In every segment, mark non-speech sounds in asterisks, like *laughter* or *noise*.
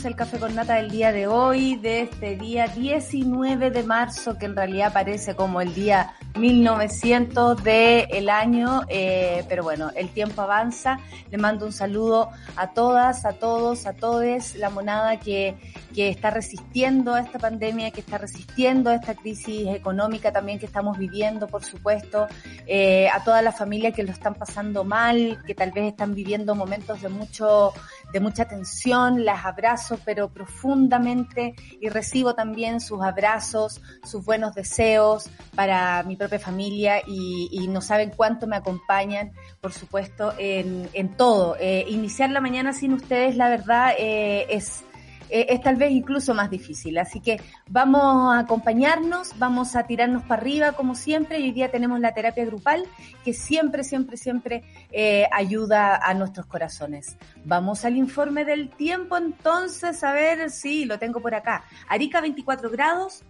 Y empezamos el café con nata del día de hoy, de este día 19 de marzo, que en realidad parece como el día 1900 del año, eh, pero bueno, el tiempo avanza. Le mando un saludo a todas, a todos, a todes, la monada que, que está resistiendo a esta pandemia, que está resistiendo a esta crisis económica también que estamos viviendo, por supuesto, eh, a todas las familias que lo están pasando mal, que tal vez están viviendo momentos de mucho, de mucha tensión, las abrazo, pero profundamente, y recibo también sus abrazos, sus buenos deseos para mi propia familia y, y no saben cuánto me acompañan, por supuesto, en, en todo. Eh, iniciar la mañana sin ustedes, la verdad, eh, es eh, es tal vez incluso más difícil. Así que vamos a acompañarnos, vamos a tirarnos para arriba como siempre y hoy día tenemos la terapia grupal que siempre, siempre, siempre eh, ayuda a nuestros corazones. Vamos al informe del tiempo entonces, a ver si lo tengo por acá. Arica 24 grados,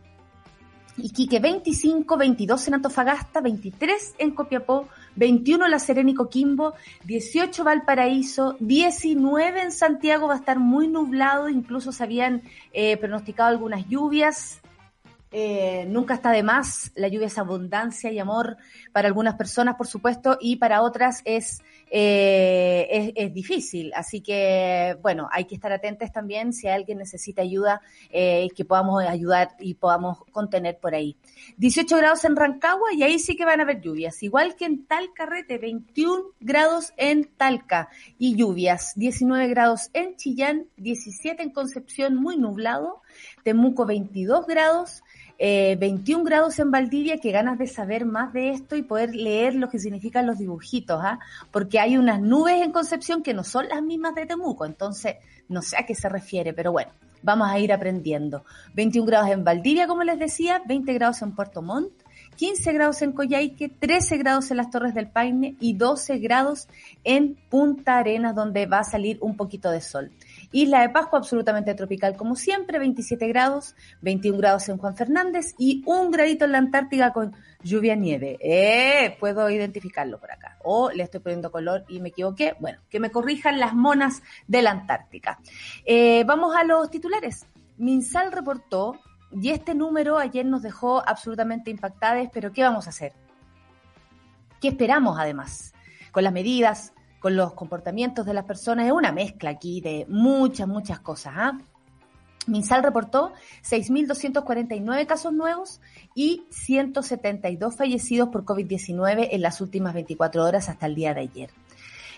Iquique 25, 22 en Antofagasta, 23 en Copiapó, 21 La Serena y Coquimbo, 18 Valparaíso, 19 en Santiago, va a estar muy nublado, incluso se habían eh, pronosticado algunas lluvias. Eh, nunca está de más, la lluvia es abundancia y amor para algunas personas, por supuesto, y para otras es, eh, es, es, difícil. Así que, bueno, hay que estar atentos también si alguien necesita ayuda, eh, que podamos ayudar y podamos contener por ahí. 18 grados en Rancagua y ahí sí que van a haber lluvias, igual que en Talcarrete, 21 grados en Talca y lluvias, 19 grados en Chillán, 17 en Concepción, muy nublado, Temuco 22 grados, eh, 21 grados en Valdivia, que ganas de saber más de esto y poder leer lo que significan los dibujitos, ¿ah? porque hay unas nubes en Concepción que no son las mismas de Temuco, entonces no sé a qué se refiere, pero bueno, vamos a ir aprendiendo. 21 grados en Valdivia, como les decía, 20 grados en Puerto Montt, 15 grados en Coyhaique, 13 grados en las Torres del Paine y 12 grados en Punta Arenas, donde va a salir un poquito de sol. Isla de Pascua absolutamente tropical como siempre, 27 grados, 21 grados en Juan Fernández y un gradito en la Antártica con lluvia nieve. Eh, puedo identificarlo por acá. O le estoy poniendo color y me equivoqué. Bueno, que me corrijan las monas de la Antártica. Eh, vamos a los titulares. Minsal reportó, y este número ayer nos dejó absolutamente impactados, pero ¿qué vamos a hacer? ¿Qué esperamos además? Con las medidas, con los comportamientos de las personas, es una mezcla aquí de muchas, muchas cosas. ¿ah? Minsal reportó 6.249 casos nuevos y 172 fallecidos por COVID-19 en las últimas 24 horas hasta el día de ayer.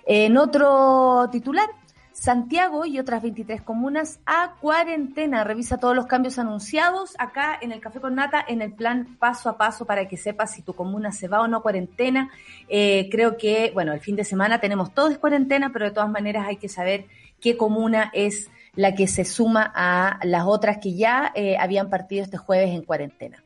En otro titular, Santiago y otras 23 comunas a cuarentena. Revisa todos los cambios anunciados acá en el Café con Nata en el plan paso a paso para que sepas si tu comuna se va o no a cuarentena. Eh, creo que, bueno, el fin de semana tenemos todos cuarentena, pero de todas maneras hay que saber qué comuna es la que se suma a las otras que ya eh, habían partido este jueves en cuarentena.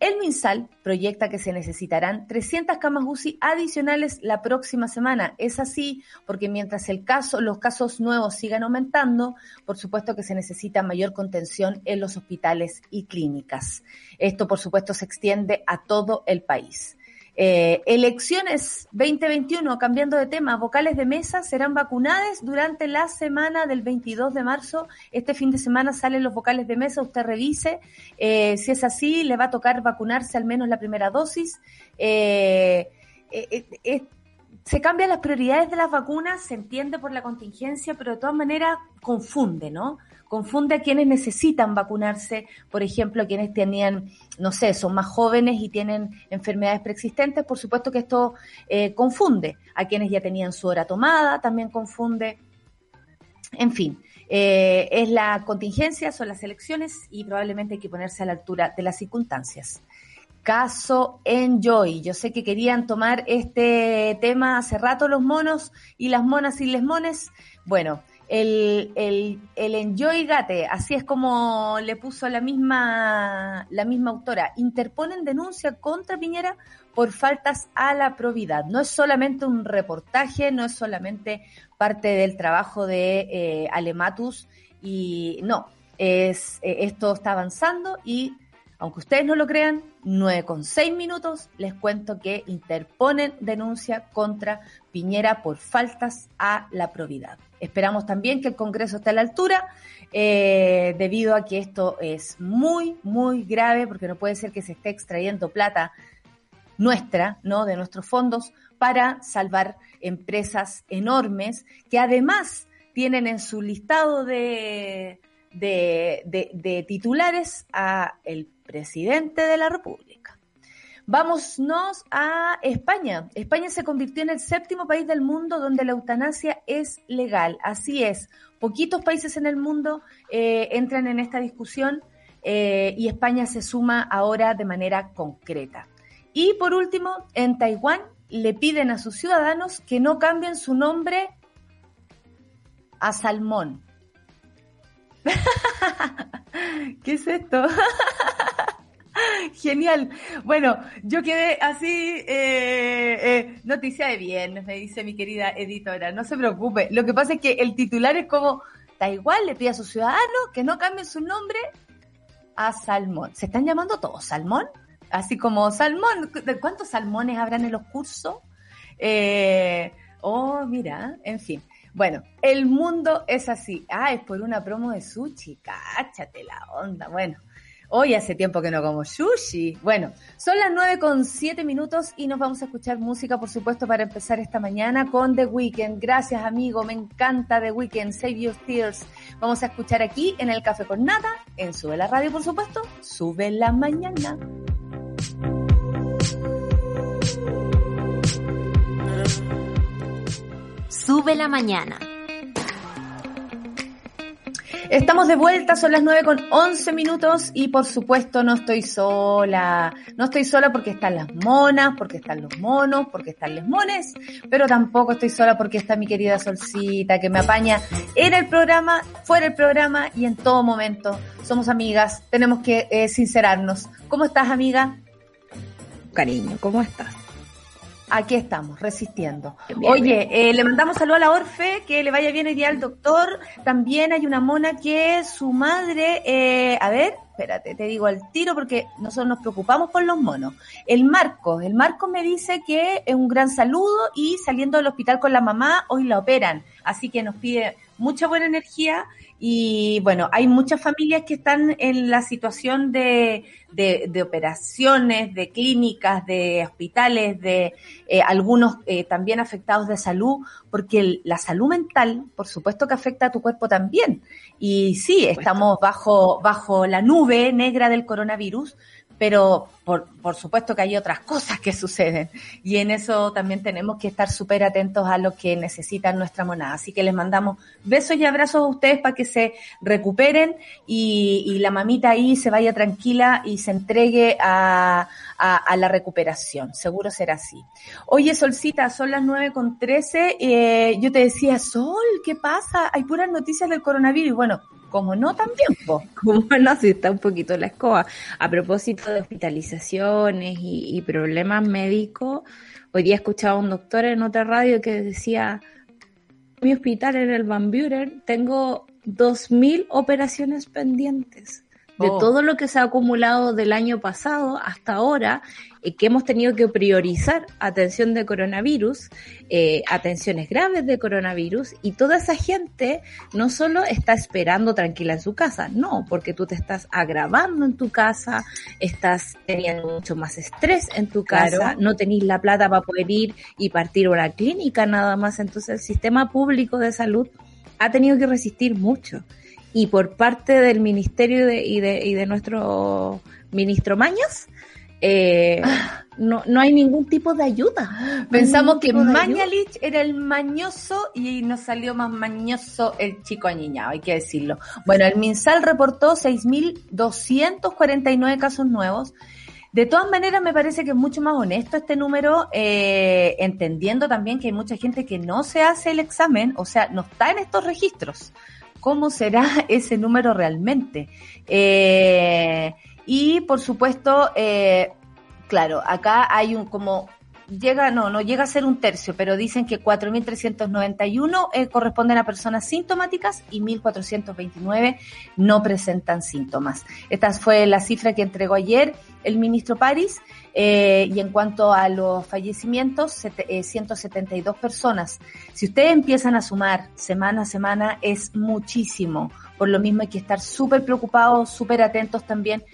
El MinSal proyecta que se necesitarán 300 camas UCI adicionales la próxima semana. Es así porque mientras el caso, los casos nuevos sigan aumentando, por supuesto que se necesita mayor contención en los hospitales y clínicas. Esto, por supuesto, se extiende a todo el país. Eh, elecciones 2021, cambiando de tema, vocales de mesa serán vacunadas durante la semana del 22 de marzo. Este fin de semana salen los vocales de mesa, usted revise. Eh, si es así, le va a tocar vacunarse al menos la primera dosis. Eh, se cambian las prioridades de las vacunas, se entiende por la contingencia, pero de todas maneras confunde, ¿no? Confunde a quienes necesitan vacunarse, por ejemplo, a quienes tenían, no sé, son más jóvenes y tienen enfermedades preexistentes, por supuesto que esto eh, confunde a quienes ya tenían su hora tomada, también confunde, en fin. Eh, es la contingencia, son las elecciones y probablemente hay que ponerse a la altura de las circunstancias. Caso Enjoy. Yo sé que querían tomar este tema hace rato los monos y las monas y les mones. Bueno, el, el, enjoy gate, así es como le puso la misma, la misma autora, interponen denuncia contra Piñera por faltas a la probidad. No es solamente un reportaje, no es solamente parte del trabajo de eh, Alematus y no, es, eh, esto está avanzando y aunque ustedes no lo crean, nueve con seis minutos les cuento que interponen denuncia contra Piñera por faltas a la probidad. Esperamos también que el Congreso esté a la altura, eh, debido a que esto es muy, muy grave, porque no puede ser que se esté extrayendo plata nuestra, ¿no? De nuestros fondos para salvar empresas enormes que además tienen en su listado de, de, de, titulares a el presidente de la República. Vámonos a España. España se convirtió en el séptimo país del mundo donde la eutanasia es legal. Así es, poquitos países en el mundo eh, entran en esta discusión eh, y España se suma ahora de manera concreta. Y por último, en Taiwán le piden a sus ciudadanos que no cambien su nombre a Salmón. *laughs* ¿Qué es esto? *laughs* *laughs* Genial. Bueno, yo quedé así, eh, eh, noticia de viernes, me dice mi querida editora. No se preocupe. Lo que pasa es que el titular es como, Taiwán le pide a sus ciudadanos que no cambien su nombre a Salmón. ¿Se están llamando todos Salmón? Así como salmón. ¿Cuántos salmones habrán en los cursos? Eh, oh, mira, en fin. Bueno, el mundo es así. Ah, es por una promo de sushi. Cáchate la onda. Bueno, hoy hace tiempo que no como sushi. Bueno, son las nueve con siete minutos y nos vamos a escuchar música, por supuesto, para empezar esta mañana con The Weeknd. Gracias, amigo. Me encanta The Weeknd. Save Your Tears. Vamos a escuchar aquí en el Café con Nada, en Sube la Radio, por supuesto. Sube la mañana. Sube la mañana. Estamos de vuelta, son las 9 con 11 minutos y por supuesto no estoy sola. No estoy sola porque están las monas, porque están los monos, porque están los mones, pero tampoco estoy sola porque está mi querida Solcita que me apaña en el programa, fuera del programa y en todo momento. Somos amigas, tenemos que eh, sincerarnos. ¿Cómo estás, amiga? Cariño, ¿cómo estás? Aquí estamos, resistiendo. Oye, eh, le mandamos saludo a la Orfe, que le vaya bien el día al doctor. También hay una mona que su madre, eh, a ver, espérate, te digo al tiro porque nosotros nos preocupamos por los monos. El Marco, el Marco me dice que es un gran saludo y saliendo del hospital con la mamá, hoy la operan. Así que nos pide mucha buena energía y bueno, hay muchas familias que están en la situación de, de, operaciones, de clínicas, de hospitales, de eh, algunos eh, también afectados de salud, porque la salud mental, por supuesto que afecta a tu cuerpo también. Y sí, estamos bajo, bajo la nube negra del coronavirus, pero por, por, supuesto que hay otras cosas que suceden y en eso también tenemos que estar súper atentos a lo que necesitan nuestra monada. Así que les mandamos besos y abrazos a ustedes para que se recuperen y, y la mamita ahí se vaya tranquila y se entregue a, a, la recuperación. Seguro será así. Oye, Solcita, son las nueve con trece. Eh, yo te decía, Sol, ¿qué pasa? Hay puras noticias del coronavirus. Bueno, como no también, *laughs* Como no, si está un poquito la escoba. A propósito de hospitalizaciones y, problemas médicos, hoy día escuchaba a un doctor en otra radio que decía, mi hospital en el Van Buren tengo 2.000 operaciones pendientes de oh. todo lo que se ha acumulado del año pasado hasta ahora, eh, que hemos tenido que priorizar atención de coronavirus, eh, atenciones graves de coronavirus, y toda esa gente no solo está esperando tranquila en su casa, no, porque tú te estás agravando en tu casa, estás teniendo mucho más estrés en tu casa, no tenéis la plata para poder ir y partir a una clínica nada más, entonces el sistema público de salud ha tenido que resistir mucho y por parte del ministerio de, y, de, y de nuestro ministro Maños, eh, no, no hay ningún tipo de ayuda. Pensamos que Mañalich era el mañoso y nos salió más mañoso el chico añiñado, hay que decirlo. Bueno, el MinSal reportó 6.249 casos nuevos De todas maneras, me parece que es mucho más honesto este número, eh, entendiendo también que hay mucha gente que no se hace el examen, o sea, no está en estos registros. ¿Cómo será *laughs* ese número realmente? Eh, y por supuesto, eh, claro, acá hay un como llega, no, no llega a ser un tercio, pero dicen que 4.391 eh, corresponden a personas sintomáticas y 1.429 no presentan síntomas. Esta fue la cifra que entregó ayer el ministro París. Eh, y en cuanto a los fallecimientos, 172 eh, personas. Si ustedes empiezan a sumar semana a semana, es muchísimo. Por lo mismo hay que estar súper preocupados, súper atentos también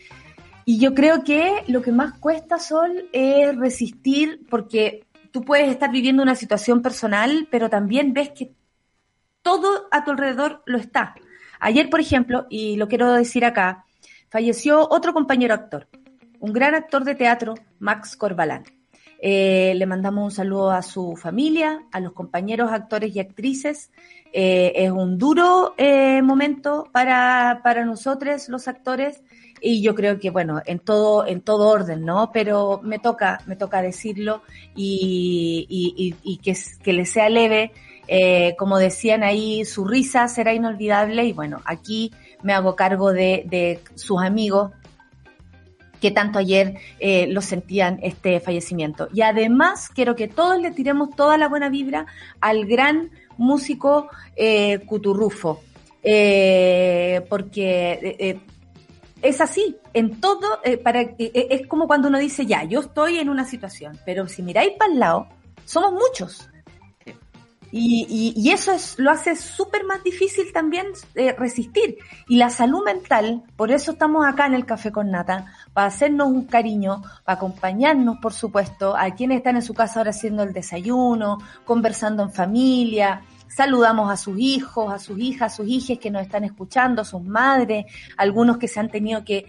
y yo creo que lo que más cuesta, Sol, es resistir, porque tú puedes estar viviendo una situación personal, pero también ves que todo a tu alrededor lo está. Ayer, por ejemplo, y lo quiero decir acá, falleció otro compañero actor, un gran actor de teatro, Max Corbalán. Eh, le mandamos un saludo a su familia, a los compañeros actores y actrices. Eh, es un duro eh, momento para, para nosotros, los actores, y yo creo que bueno en todo en todo orden no pero me toca me toca decirlo y, y, y, que, que le sea leve. Eh, como decían ahí su risa será inolvidable y bueno aquí me hago cargo de, de sus amigos que tanto ayer eh, lo sentían este fallecimiento. Y además quiero que todos le tiremos toda la buena vibra al gran músico eh, Cuturrufo eh, porque eh, eh es así, en todo, eh, para, eh, eh, es como cuando uno dice, ya, yo estoy en una situación, pero si miráis para el lado, somos muchos. Y, y, eso es, lo hace súper más difícil también resistir. Y la salud mental, por eso estamos acá en el Café con Nata, para hacernos un cariño, para acompañarnos, por supuesto, a quienes están en su casa ahora haciendo el desayuno, conversando en familia, Saludamos a sus hijos, a sus hijas, a sus hijas que nos están escuchando, a sus madres, algunos que se han tenido que,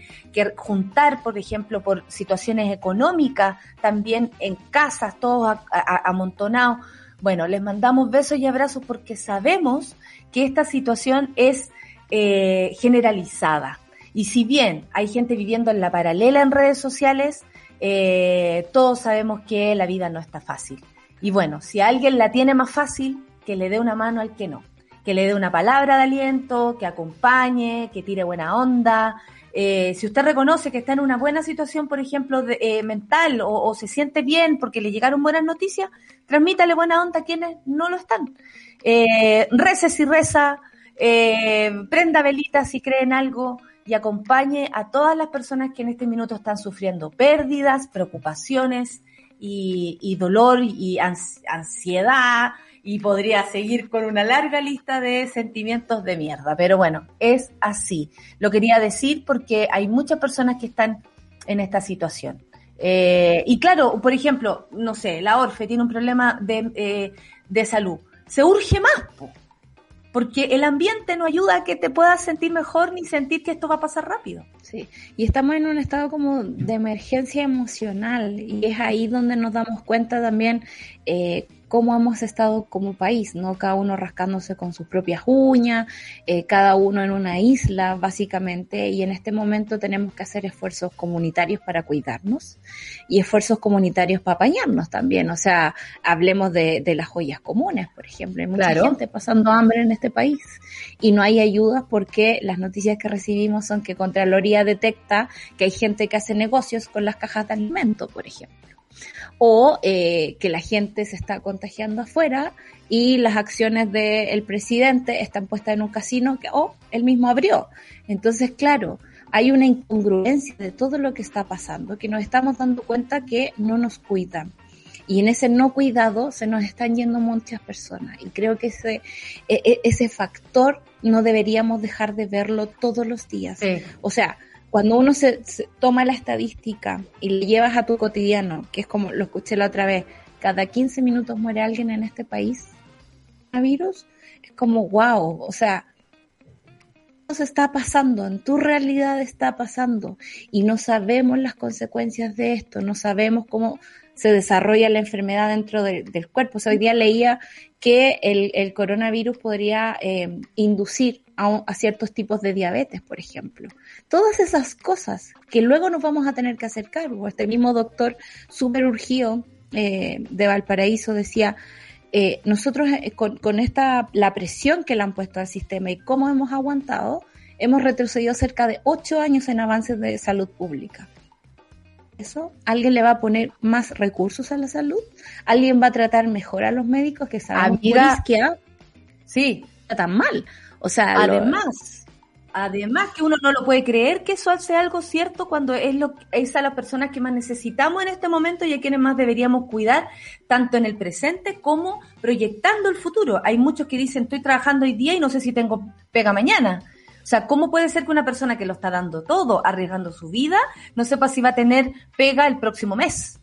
juntar, por ejemplo, por situaciones económicas, también en casas, todos amontonados. Bueno, les mandamos besos y abrazos porque sabemos que esta situación es eh, generalizada. Y si bien hay gente viviendo en la paralela en redes sociales, eh, todos sabemos que la vida no está fácil. Y bueno, si alguien la tiene más fácil, que le dé una mano al que no, que le dé una palabra de aliento, que acompañe, que tire buena onda. Eh, si usted reconoce que está en una buena situación, por ejemplo, de, eh, mental o, se siente bien porque le llegaron buenas noticias, transmítale buena onda a quienes no lo están. Eh, rece si reza, eh, prenda velitas si cree en algo y acompañe a todas las personas que en este minuto están sufriendo pérdidas, preocupaciones y, y dolor y ansiedad y podría seguir con una larga lista de sentimientos de mierda. Pero bueno, es así. Lo quería decir porque hay muchas personas que están en esta situación. Eh, y claro, por ejemplo, no sé, la Orfe tiene un problema de, eh, de salud. Se urge más, porque el ambiente no ayuda a que te puedas sentir mejor ni sentir que esto va a pasar rápido. Sí, y estamos en un estado como de emergencia emocional y es ahí donde nos damos cuenta también eh, cómo hemos estado como país, ¿no? Cada uno rascándose con sus propias uñas, eh, cada uno en una isla, básicamente, y en este momento tenemos que hacer esfuerzos comunitarios para cuidarnos y esfuerzos comunitarios para apañarnos también. O sea, hablemos de, de las joyas comunes, por ejemplo. Hay mucha gente pasando hambre en este país y no hay ayudas porque las noticias que recibimos son que Contraloría detecta que hay gente que hace negocios con las cajas de alimentos, por ejemplo o eh, que la gente se está contagiando afuera y las acciones del presidente están puestas en un casino que, oh, él mismo abrió. Entonces, claro, hay una incongruencia de todo lo que está pasando, que nos estamos dando cuenta que no nos cuidan. Y en ese no cuidado se nos están yendo muchas personas. Y creo que ese, e, e, ese factor no deberíamos dejar de verlo todos los días. O sea, cuando uno se, toma la estadística y le llevas a tu cotidiano, que es como lo escuché la otra vez, cada 15 minutos muere alguien en este país, virus, es como wow, o sea, se está pasando, en tu realidad está pasando y no sabemos las consecuencias de esto, no sabemos cómo se desarrolla la enfermedad dentro del cuerpo. O sea, hoy día leía que el, coronavirus podría eh, inducir a, ciertos tipos de diabetes, por ejemplo. Todas esas cosas que luego nos vamos a tener que hacer cargo. Este mismo doctor super urgido eh, de Valparaíso decía, eh, nosotros eh, con, con, esta, la presión que le han puesto al sistema y cómo hemos aguantado, hemos retrocedido cerca de ocho años en avances de salud pública. ¿Eso? ¿Alguien le va a poner más recursos a la salud? ¿Alguien va a tratar mejor a los médicos que saben que sí, tan mal? O sea, además, además que uno no lo puede creer que eso hace algo cierto cuando es lo es a las personas que más necesitamos en este momento y a quienes más deberíamos cuidar, tanto en el presente como proyectando el futuro. Hay muchos que dicen, estoy trabajando hoy día y no sé si tengo pega mañana. O sea, ¿cómo puede ser que una persona que lo está dando todo, arriesgando su vida, no sepa si va a tener pega el próximo mes?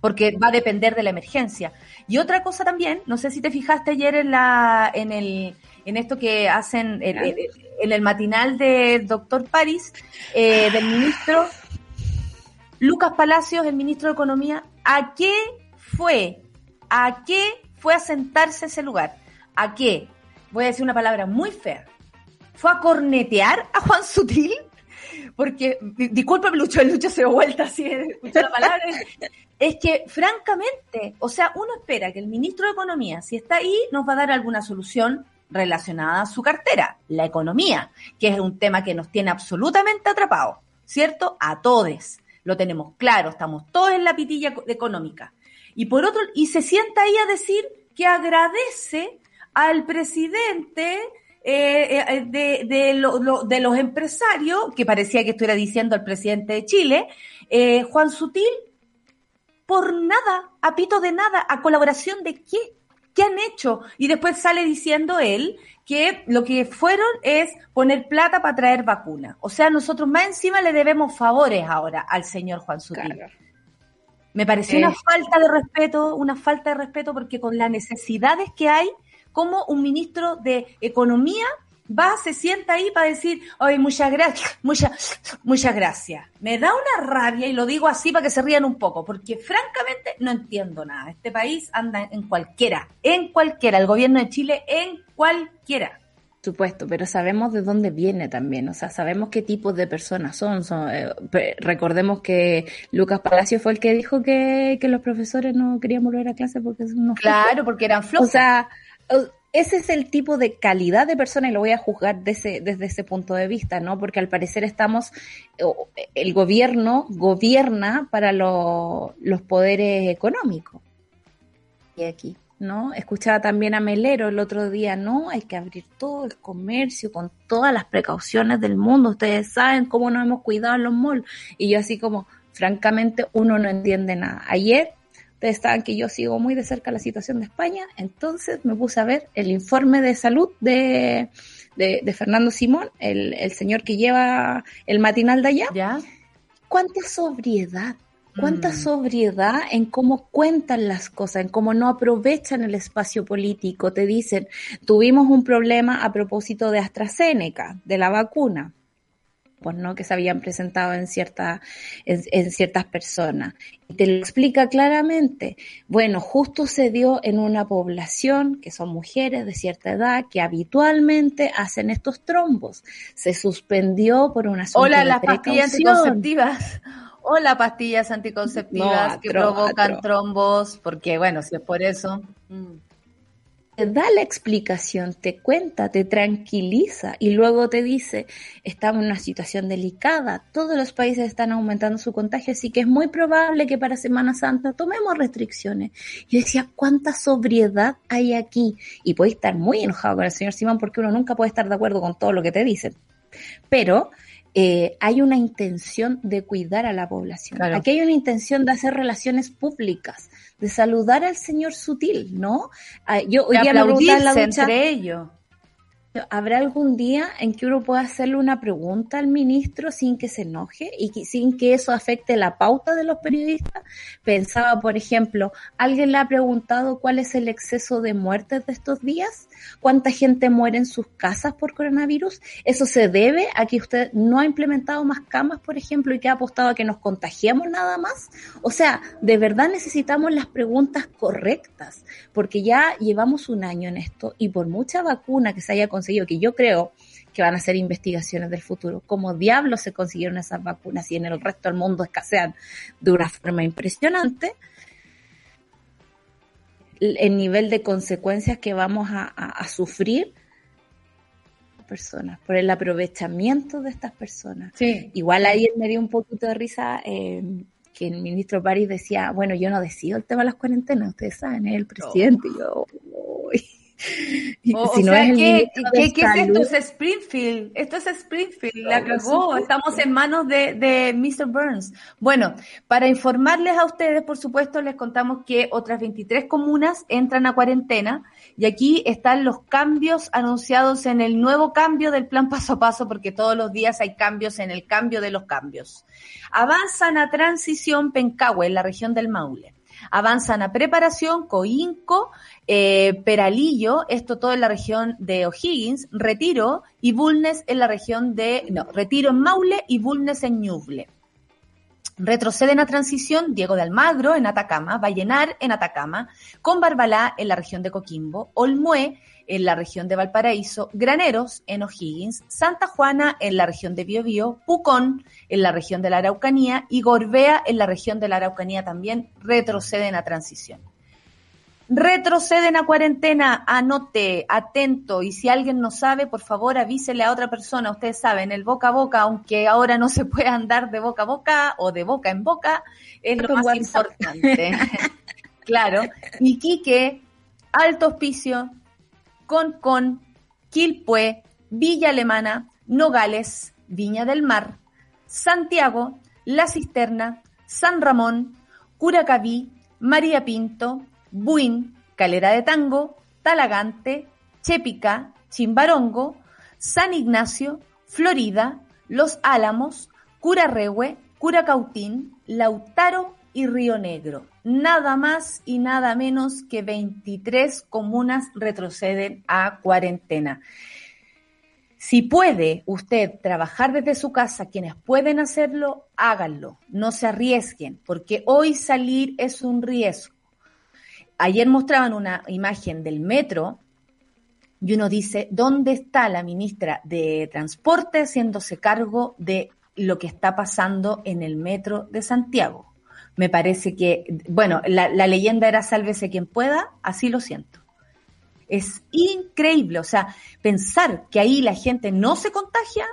Porque va a depender de la emergencia. Y otra cosa también, no sé si te fijaste ayer en la, en el, en esto que hacen en, el matinal del doctor París, eh, del ministro Lucas Palacios, el ministro de Economía, ¿a qué fue? ¿A qué fue a sentarse ese lugar? ¿A qué? Voy a decir una palabra muy fea. ¿Fue a cornetear a Juan Sutil? Porque, discúlpame, Lucho, el Lucho se dio vuelta así, la palabra. es que, francamente, o sea, uno espera que el ministro de Economía, si está ahí, nos va a dar alguna solución relacionada a su cartera, la economía, que es un tema que nos tiene absolutamente atrapados, ¿cierto? A todos. Lo tenemos claro, estamos todos en la pitilla económica. Y por otro, y se sienta ahí a decir que agradece al presidente eh, eh, de, los empresarios, que parecía que estuviera diciendo al presidente de Chile, eh, Juan Sutil, por nada, a pito de nada, a colaboración de qué? ¿Qué han hecho? Y después sale diciendo él que lo que fueron es poner plata para traer vacuna. O sea, nosotros más encima le debemos favores ahora al señor Juan Sutil. Me pareció una falta de respeto, una falta de respeto porque con las necesidades que hay, como un ministro de Economía va, se sienta ahí para decir, ay, muchas gracias, muchas, muchas gracias. Me da una rabia y lo digo así para que se rían un poco, porque francamente no entiendo nada. Este país anda en cualquiera, en cualquiera, el gobierno de Chile en cualquiera. Supuesto, pero sabemos de dónde viene también, o sea, sabemos qué tipo de personas son. son eh, recordemos que Lucas Palacio fue el que dijo que, que los profesores no querían volver a clase porque son unos Claro, porque eran flojos. O sea, ese es el tipo de calidad de persona y lo voy a juzgar desde ese punto de vista, ¿no? Porque al parecer estamos, el gobierno gobierna para los poderes económicos. Y aquí, ¿no? Escuchaba también a Melero el otro día, ¿no? Hay que abrir todo el comercio con todas las precauciones del mundo. Ustedes saben cómo nos hemos cuidado en los malls. Y yo así como, francamente, uno no entiende nada. Ayer Ustedes saben que yo sigo muy de cerca la situación de España, entonces me puse a ver el informe de salud de, de, Fernando Simón, el, el, señor que lleva el matinal de allá. ¿Ya? ¿Cuánta sobriedad? ¿Cuánta mm. sobriedad en cómo cuentan las cosas, en cómo no aprovechan el espacio político? Te dicen, tuvimos un problema a propósito de AstraZeneca, de la vacuna pues, ¿no? que se habían presentado en, cierta, en, ciertas personas. Y te lo explica claramente. Bueno, justo se dio en una población que son mujeres de cierta edad que habitualmente hacen estos trombos. Se suspendió por una Hola, las pastillas anticonceptivas. Hola, pastillas anticonceptivas que provocan trombos, porque bueno, si es por eso. Mm te da la explicación, te cuenta, te tranquiliza y luego te dice, estamos en una situación delicada, todos los países están aumentando su contagio, así que es muy probable que para Semana Santa tomemos restricciones. Yo decía, ¿cuánta sobriedad hay aquí? Y puedes estar muy enojado con el señor Simón porque uno nunca puede estar de acuerdo con todo lo que te dicen. Pero eh, hay una intención de cuidar a la población. Aquí hay una intención de hacer relaciones públicas, de saludar al señor sutil, ¿no? Ah, yo hoy día me la entre ellos. ¿Habrá algún día en que uno pueda hacerle una pregunta al ministro sin que se enoje y sin que eso afecte la pauta de los periodistas? Pensaba, por ejemplo, ¿alguien le ha preguntado cuál es el exceso de muertes de estos días? ¿Cuánta gente muere en sus casas por coronavirus? ¿Eso se debe a que usted no ha implementado más camas, por ejemplo, y que ha apostado a que nos contagiemos nada más? O sea, de verdad necesitamos las preguntas correctas, porque ya llevamos un año en esto y por mucha vacuna que se haya conseguido, conseguido, que yo creo que van a ser investigaciones del futuro. ¿Cómo diablos se consiguieron esas vacunas y en el resto del mundo escasean de una forma impresionante? El nivel de consecuencias que vamos a, sufrir personas, por el aprovechamiento de estas personas. Sí. Igual ayer me dio un poquito de risa eh, que el ministro París decía, bueno, yo no decido el tema de las cuarentenas, ustedes saben, es el presidente. Y yo, o, sea, ¿qué, es esto? Es Springfield. Esto es Springfield. La cagó. Estamos en manos de, de Mr. Burns. Bueno, para informarles a ustedes, por supuesto, les contamos que otras 23 comunas entran a cuarentena y aquí están los cambios anunciados en el nuevo cambio del plan paso a paso, porque todos los días hay cambios en el cambio de los cambios. Avanzan a transición Pencahue, en la región del Maule avanzan a preparación, Coinco, eh, Peralillo, esto todo en la región de O'Higgins, Retiro y Bulnes en la región de, no, Retiro en Maule y Bulnes en Ñuble. Retroceden a transición Diego de Almagro en Atacama, Vallenar en Atacama, con Barbalá en la región de Coquimbo, Olmué en la región de Valparaíso, Graneros en O'Higgins, Santa Juana en la región de Biobío, Pucón en la región de la Araucanía y Gorbea en la región de la Araucanía también retroceden a transición. Retroceden a cuarentena, anote, atento, y si alguien no sabe, por favor avísele a otra persona. Ustedes saben, el boca a boca, aunque ahora no se puede andar de boca a boca o de boca en boca, es lo más importante. *laughs* claro. Iquique, Alto Hospicio, Concon, Quilpué, Villa Alemana, Nogales, Viña del Mar, Santiago, La Cisterna, San Ramón, Curacaví, María Pinto, Buin, Calera de Tango, Talagante, Chepica, Chimbarongo, San Ignacio, Florida, Los Álamos, Curarrehue, Curacautín, Lautaro y Río Negro. Nada más y nada menos que 23 comunas retroceden a cuarentena. Si puede usted trabajar desde su casa, quienes pueden hacerlo, háganlo. No se arriesguen, porque hoy salir es un riesgo. Ayer mostraban una imagen del metro y uno dice, ¿dónde está la ministra de Transporte haciéndose cargo de lo que está pasando en el metro de Santiago? Me parece que, bueno, la, leyenda era sálvese quien pueda, así lo siento. Es increíble, o sea, pensar que ahí la gente no se contagia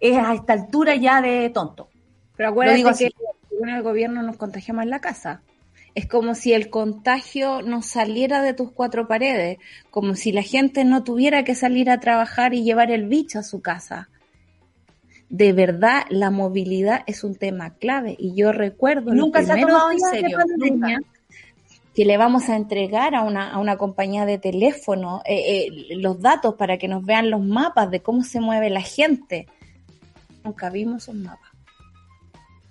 es a esta altura ya de tonto. Pero acuérdate que el gobierno nos contagiamos en la casa. Es como si el contagio no saliera de tus cuatro paredes, como si la gente no tuviera que salir a trabajar y llevar el bicho a su casa de verdad la movilidad es un tema clave. Y yo recuerdo nunca se ha tomado en serio que le vamos a entregar a una, a una compañía de teléfono eh, eh, los datos para que nos vean los mapas de cómo se mueve la gente. Nunca vimos un mapa.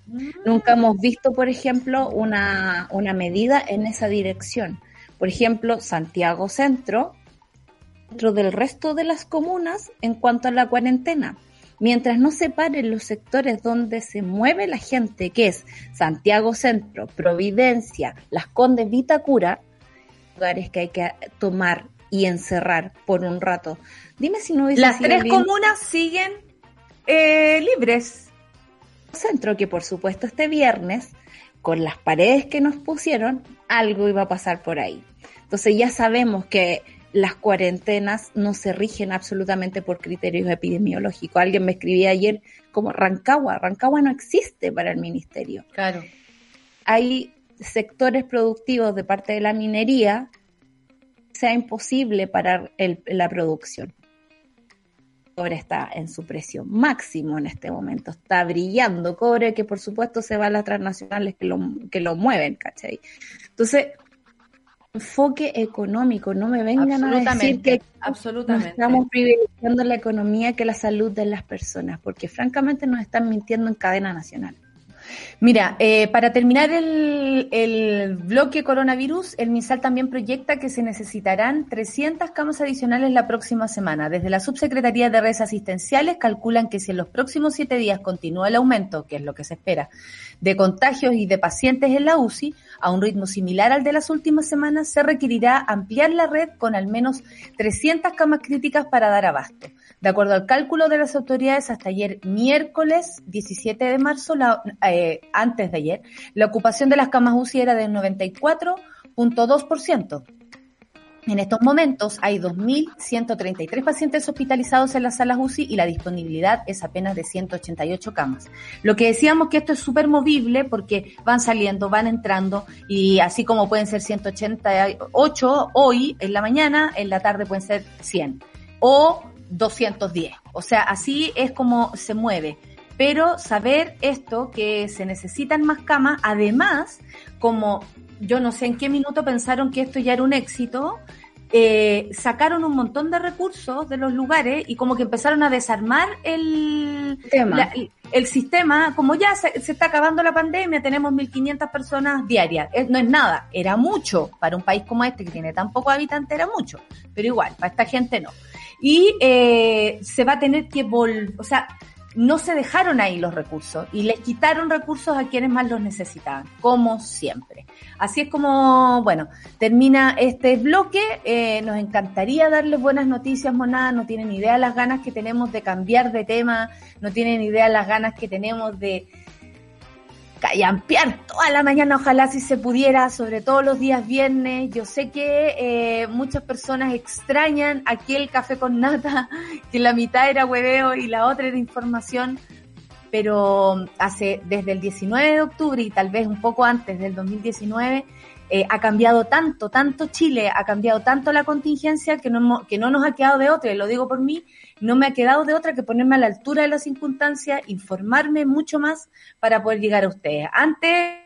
Mm. nunca hemos visto por ejemplo una, una medida en esa dirección. Por ejemplo Santiago Centro dentro del resto de las comunas en cuanto a la cuarentena mientras no separen los sectores donde se mueve la gente, que es Santiago Centro, Providencia, Las Condes, Vitacura, lugares que hay que tomar y encerrar por un rato. Dime si no Las tres comunas siguen eh, libres. Centro, que por supuesto este viernes, con las paredes que nos pusieron, algo iba a pasar por ahí. Entonces ya sabemos que las cuarentenas no se rigen absolutamente por criterios epidemiológicos. Alguien me escribía ayer como Rancagua. Rancagua no existe para el ministerio. Claro. Hay sectores productivos de parte de la minería sea imposible parar la producción. cobre está en su precio máximo en este momento, está brillando cobre que por supuesto se va a las transnacionales que lo, que lo mueven, ¿cachai? Entonces, enfoque económico, no me vengan a decir que absolutamente. estamos privilegiando la economía que la salud de las personas, porque francamente nos están mintiendo en cadena nacional. Mira, eh, para terminar el, el, bloque coronavirus, el MinSal también proyecta que se necesitarán 300 camas adicionales la próxima semana. Desde la Subsecretaría de Redes Asistenciales calculan que si en los próximos siete días continúa el aumento, que es lo que se espera, de contagios y de pacientes en la UCI, a un ritmo similar al de las últimas semanas, se requerirá ampliar la red con al menos 300 camas críticas para dar abasto. De acuerdo al cálculo de las autoridades, hasta ayer miércoles 17 de marzo, la, eh, antes de ayer, la ocupación de las camas UCI era del 94.2%. En estos momentos hay 2.133 pacientes hospitalizados en las salas UCI y la disponibilidad es apenas de 188 camas. Lo que decíamos que esto es súper movible porque van saliendo, van entrando y así como pueden ser 188 hoy en la mañana, en la tarde pueden ser 100. O 210. O sea, así es como se mueve. Pero saber esto, que se necesitan más camas, además, como yo no sé en qué minuto pensaron que esto ya era un éxito, eh, sacaron un montón de recursos de los lugares y como que empezaron a desarmar el, el sistema, como ya se, se, está acabando la pandemia, tenemos 1.500 personas diarias, no es nada, era mucho, para un país como este que tiene tan pocos habitantes era mucho, pero igual, para esta gente no y eh, se va a tener que volver, o sea, no se dejaron ahí los recursos y les quitaron recursos a quienes más los necesitaban, como siempre. Así es como, bueno, termina este bloque. Eh, nos encantaría darles buenas noticias, monada. No tienen idea las ganas que tenemos de cambiar de tema, no tienen idea las ganas que tenemos de, callampear toda la mañana, ojalá si se pudiera, sobre todo los días viernes. Yo sé que eh, muchas personas extrañan aquel café con nata, *laughs* que la mitad era hueveo y la otra era información, pero hace desde el 19 de octubre y tal vez un poco antes del 2019, eh, ha cambiado tanto, tanto Chile, ha cambiado tanto la contingencia que no, que no nos ha quedado de otra, y lo digo por mí, no me ha quedado de otra que ponerme a la altura de las circunstancias, informarme mucho más para poder llegar a ustedes. Antes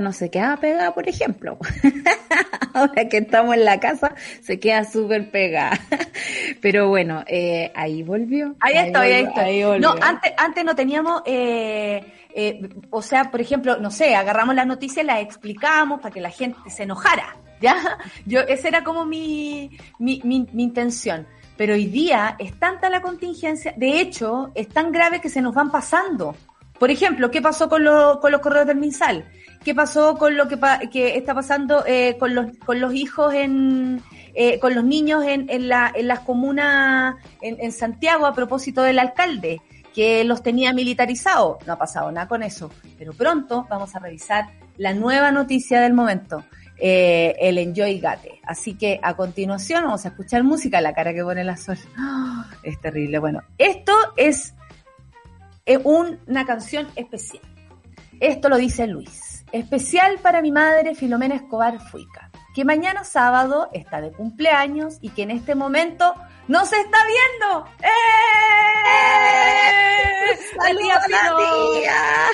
no se queda pegada, por ejemplo. *laughs* Ahora que estamos en la casa, se queda súper pegada. *laughs* Pero bueno, eh, ahí volvió. Ahí, estoy, ahí estoy. no, antes, antes no teníamos, eh, eh, o sea, por ejemplo, no sé, agarramos las noticias, las explicamos para que la gente se enojara. *laughs* ¿ya? Yo, esa era como mi, mi, mi, intención. Pero hoy día es tanta la contingencia, de hecho, es tan grave que se nos van pasando. Por ejemplo, ¿qué pasó con, con los correos del MinSal? ¿Qué pasó con lo que, que está pasando eh, con, los, con los hijos en, eh, con los niños en, en, la, en las comunas en, en, Santiago a propósito del alcalde, que los tenía militarizados. No ha pasado nada con eso. Pero pronto vamos a revisar la nueva noticia del momento eh, el Enjoy Gate. Así que a continuación vamos a escuchar música, la cara que pone la sol. *gasps* es terrible. Bueno, esto es eh, una canción especial. Esto lo dice Luis. Especial para mi madre Filomena Escobar Fuica, que mañana sábado está de cumpleaños y que en este momento no se está viendo. ¡Eh! La tía Filo.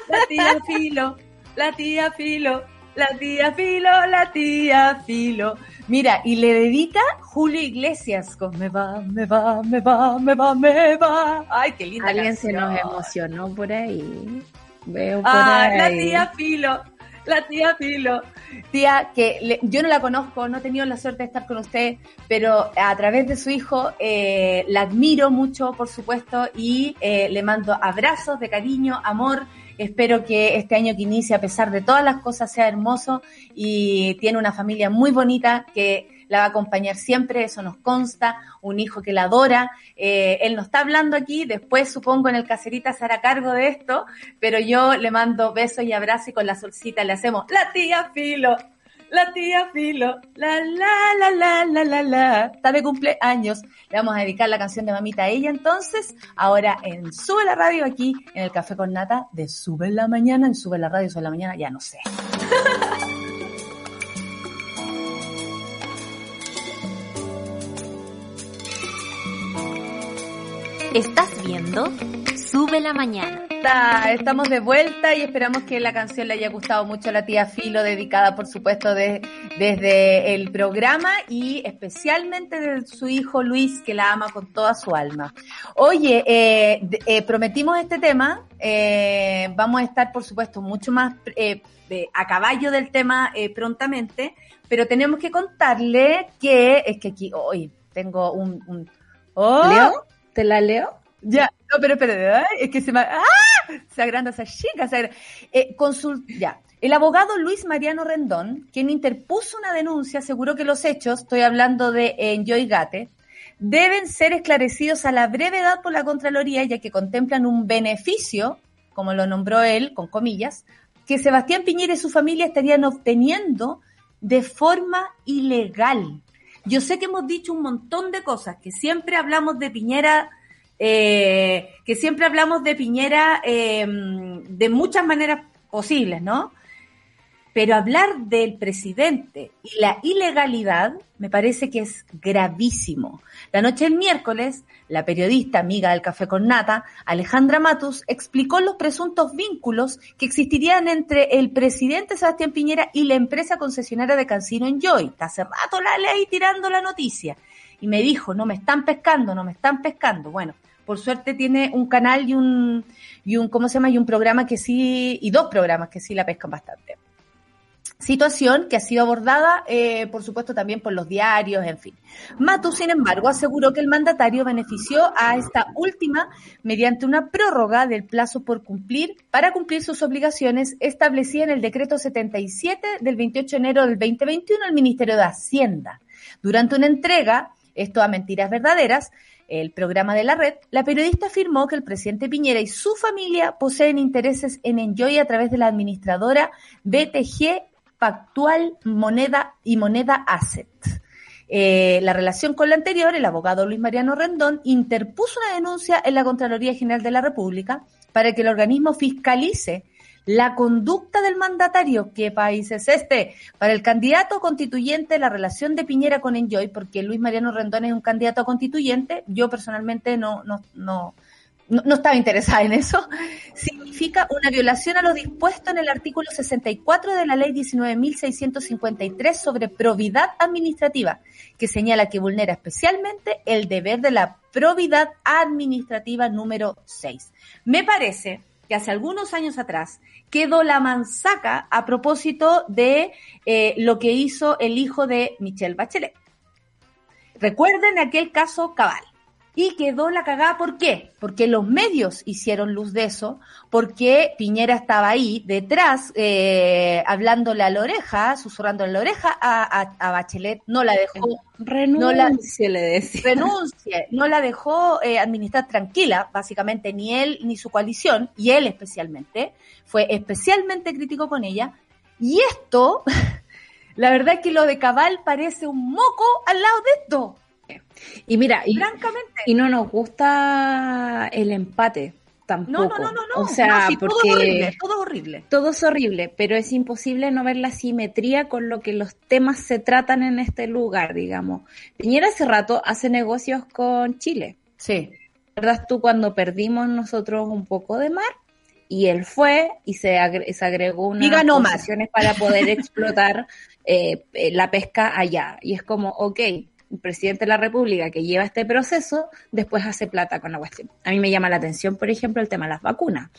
La tía Filo. La tía Filo la tía Filo, la tía Filo. Mira, y le dedica Julio Iglesias con Me va, me va, me va, me va, me va. Ay, qué linda Alguien se nos emocionó por ahí. Veo por ah, la tía Filo, la tía Filo. Tía, que yo no la conozco, no he tenido la suerte de estar con usted, pero a través de su hijo eh, la admiro mucho, por supuesto, y eh, le mando abrazos de cariño, amor Espero que este año que inicia, a pesar de todas las cosas, sea hermoso y tiene una familia muy bonita que la va a acompañar siempre, eso nos consta, un hijo que la adora. Eh, él no está hablando aquí, después supongo en el caserita se hará cargo de esto, pero yo le mando besos y abrazos y con la solcita le hacemos la tía Filo la tía Filo, la la la la la la la, está de cumpleaños. Le vamos a dedicar la canción de mamita a ella entonces, ahora en Sube la Radio aquí, en el Café con Nata, de Sube la Mañana, en Sube la Radio, Sube la Mañana, ya no sé. ¿Estás viendo? Sube la mañana. Estamos de vuelta y esperamos que la canción le haya gustado mucho a la tía Filo, dedicada por supuesto de, desde el programa y especialmente de su hijo Luis, que la ama con toda su alma. Oye, eh, eh, prometimos este tema, eh, vamos a estar por supuesto mucho más a caballo del tema prontamente, pero tenemos que contarle que es que aquí hoy tengo un... un ¡Oh! ¿Leo? ¿Te la leo? Ya, no, pero espérate, es que se me... ¡Ah! Se agranda esa chica. Se eh, ya. El abogado Luis Mariano Rendón, quien interpuso una denuncia, aseguró que los hechos, estoy hablando de Enjoy Gate, deben ser esclarecidos a la brevedad por la Contraloría, ya que contemplan un beneficio, como lo nombró él, con comillas, que Sebastián Piñera y su familia estarían obteniendo de forma ilegal. Yo sé que hemos dicho un montón de cosas, que siempre hablamos de Piñera eh, que siempre hablamos de Piñera eh, de muchas maneras posibles, ¿no? Pero hablar del presidente y la ilegalidad me parece que es gravísimo. La noche del miércoles, la periodista amiga del Café con Nata, Alejandra Matus, explicó los presuntos vínculos que existirían entre el presidente Sebastián Piñera y la empresa concesionaria de Cancino Enjoy. Hace rato la leí tirando la noticia. Y me dijo, no me están pescando, no me están pescando. Bueno, por suerte tiene un canal y un, y un, ¿cómo se llama? Y un programa que sí, y dos programas que sí la pescan bastante. Situación que ha sido abordada, eh, por supuesto, también por los diarios, en fin. Matu, sin embargo, aseguró que el mandatario benefició a esta última mediante una prórroga del plazo por cumplir para cumplir sus obligaciones establecida en el decreto 77 del 28 de enero del 2021 al Ministerio de Hacienda. Durante una entrega, esto a mentiras verdaderas, el programa de la red, la periodista afirmó que el presidente Piñera y su familia poseen intereses en Enjoy a través de la administradora BTG Pactual Moneda y Moneda Asset. Eh, la relación con la anterior, el abogado Luis Mariano Rendón interpuso una denuncia en la Contraloría General de la República para que el organismo fiscalice la conducta del mandatario, ¿qué país es este? Para el candidato constituyente, la relación de Piñera con Enjoy, porque Luis Mariano Rendón es un candidato constituyente, yo personalmente no, no, no, no, estaba interesada en eso, significa una violación a lo dispuesto en el artículo 64 de la ley 19.653 sobre probidad administrativa, que señala que vulnera especialmente el deber de la probidad administrativa número 6. Me parece que hace algunos años atrás quedó la manzaca a propósito de eh, lo que hizo el hijo de Michelle Bachelet. Recuerden aquel caso cabal y quedó la cagada. ¿Por qué? Porque los medios hicieron luz de eso, porque Piñera estaba ahí detrás, eh, hablándole a la oreja, susurrando en la oreja a, Bachelet, no la dejó. Renuncie, no la, le decía. Renuncie, no la dejó eh, administrar tranquila, básicamente, ni él ni su coalición, y él especialmente, fue especialmente crítico con ella. Y esto, *laughs* la verdad es que lo de Cabal parece un moco al lado de esto. Y mira, y, y no nos gusta el empate tampoco. No, no, no, no, O sea, porque todo es horrible, todo es horrible. Todo es horrible, pero es imposible no ver la simetría con lo que los temas se tratan en este lugar, digamos. Piñera hace rato hace negocios con Chile. Sí. ¿Verdad tú cuando perdimos nosotros un poco de mar? Y él fue y se, agregó unas concesiones para poder *laughs* explotar eh, eh, la pesca allá. Y es como, ok, el presidente de la República que lleva este proceso, después hace plata con la cuestión. A mí me llama la atención, por ejemplo, el tema de las vacunas.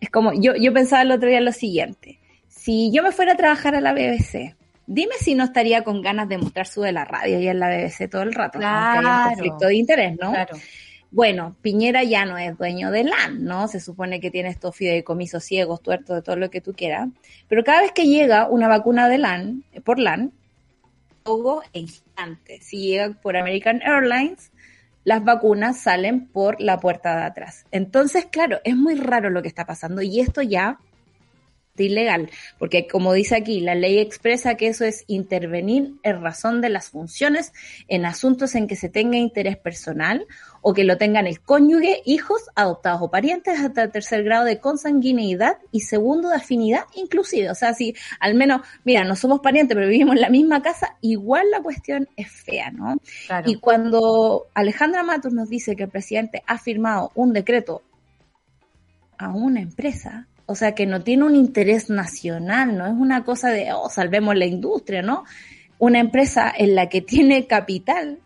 Es como, yo, yo pensaba el otro día lo siguiente, si yo me fuera a trabajar a la BBC, dime si no estaría con ganas de mostrar su de la radio y en la BBC todo el rato, claro. hay un conflicto de interés, ¿no? Claro. Bueno, Piñera ya no es dueño de LAN, ¿no? Se supone que tiene estos fideicomisos ciegos, tuertos, de todo lo que tú quieras. Pero cada vez que llega una vacuna de LAN, por LAN, e instante. Si llega por American Airlines, las vacunas salen por la puerta de atrás. Entonces, claro, es muy raro lo que está pasando y esto ya ilegal, porque como dice aquí, la ley expresa que eso es intervenir en razón de las funciones en asuntos en que se tenga interés personal o que lo tengan el cónyuge, hijos, adoptados o parientes hasta el tercer grado de consanguineidad y segundo de afinidad inclusive. O sea, si al menos, mira, no somos parientes, pero vivimos en la misma casa, igual la cuestión es fea, ¿no? Y cuando Alejandra Matos nos dice que el presidente ha firmado un decreto a una empresa, o sea, que no tiene un interés nacional, no es una cosa de, oh, salvemos la industria, ¿no? Una empresa en la que tiene capital,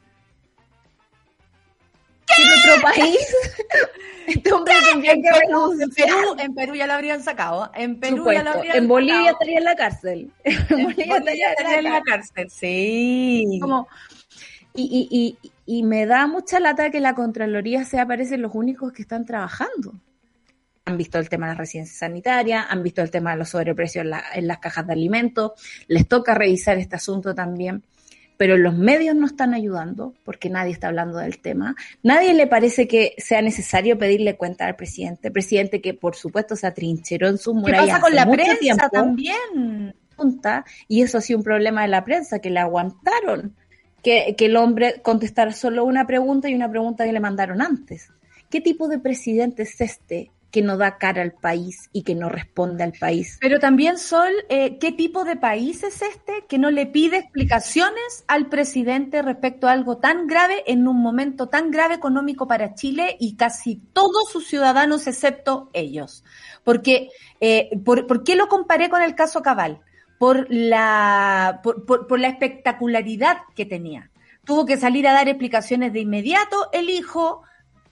en otro país, *laughs* este hombre tendría que renunciar. En Perú, ya lo habrían sacado. En Perú ya lo habrían En *laughs* Bolivia estaría en la cárcel. En Bolivia estaría en la cárcel, sí. Como, y, y, y, y me da mucha lata que la Contraloría se aparecen los únicos que están trabajando. Han visto el tema de las residencias sanitarias, han visto el tema de los sobreprecios en, las cajas de alimentos, les toca revisar este asunto también pero los medios no están ayudando porque nadie está hablando del tema. Nadie le parece que sea necesario pedirle cuenta al presidente, presidente que por supuesto se atrincheró en su muralla. ¿Qué pasa con la prensa también? Y eso ha sido un problema de la prensa, que le aguantaron que, el hombre contestara solo una pregunta y una pregunta que le mandaron antes. ¿Qué tipo de presidente es este que no da cara al país y que no responde al país? Pero también, Sol, eh, ¿qué tipo de país es este que no le pide explicaciones al presidente respecto a algo tan grave en un momento tan grave económico para Chile y casi todos sus ciudadanos excepto ellos? Porque, eh, ¿por, ¿por qué lo comparé con el caso Cabal? por la, por, la espectacularidad que tenía. Tuvo que salir a dar explicaciones de inmediato el hijo,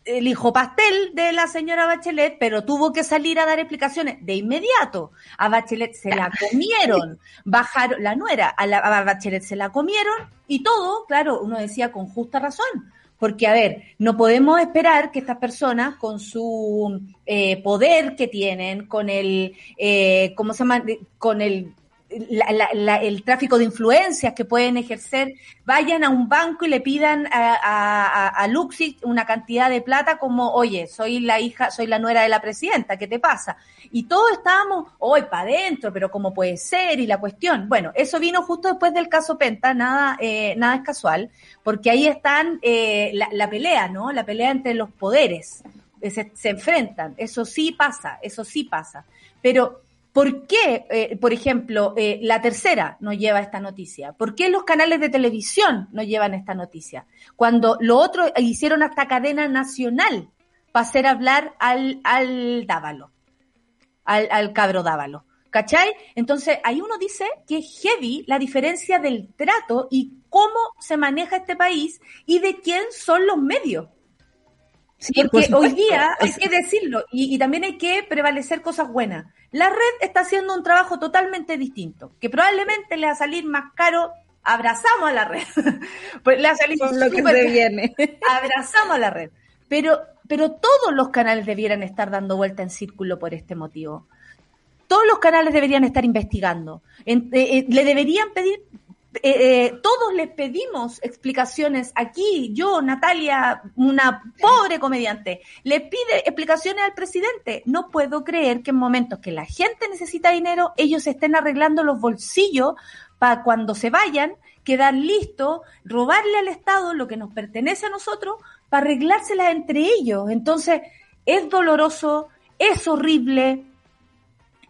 el hijo pastel de la señora Bachelet, pero tuvo que salir a dar explicaciones de inmediato. A Bachelet se la *laughs* comieron, bajaron, la nuera, a, la, a Bachelet se la comieron y todo, claro, uno decía con justa razón. Porque, a ver, no podemos esperar que estas personas, con su eh, poder que tienen, con el, eh, ¿cómo se llama? Con el el tráfico de influencias que pueden ejercer, vayan a un banco y le pidan a, a, a una cantidad de plata como, oye, soy la hija, soy la nuera de la presidenta, ¿qué te pasa? Y todos estábamos, hoy para adentro, pero ¿cómo puede ser? Y la cuestión, bueno, eso vino justo después del caso Penta, nada, eh, nada es casual, porque ahí están eh, la, la, pelea, ¿no? La pelea entre los poderes, se, se enfrentan, eso sí pasa, eso sí pasa, pero ¿Por qué, eh, por ejemplo, eh, la tercera no lleva esta noticia? ¿Por qué los canales de televisión no llevan esta noticia? Cuando lo otro hicieron hasta cadena nacional para hacer hablar al, al Dávalo, al, al cabro Dávalo. ¿Cachai? Entonces, ahí uno dice que es heavy la diferencia del trato y cómo se maneja este país y de quién son los medios. Sí, Porque hoy día hay que decirlo y, y, también hay que prevalecer cosas buenas. La red está haciendo un trabajo totalmente distinto, que probablemente le va a salir más caro. Abrazamos a la red. *laughs* pues le va a salir lo que se viene. *laughs* Abrazamos a la red. Pero, pero todos los canales debieran estar dando vuelta en círculo por este motivo. Todos los canales deberían estar investigando. Eh, eh, le deberían pedir eh, eh, todos les pedimos explicaciones aquí, yo, Natalia, una pobre comediante, le pide explicaciones al presidente. No puedo creer que en momentos que la gente necesita dinero, ellos estén arreglando los bolsillos para cuando se vayan, quedar listos, robarle al Estado lo que nos pertenece a nosotros para arreglársela entre ellos. Entonces, es doloroso, es horrible,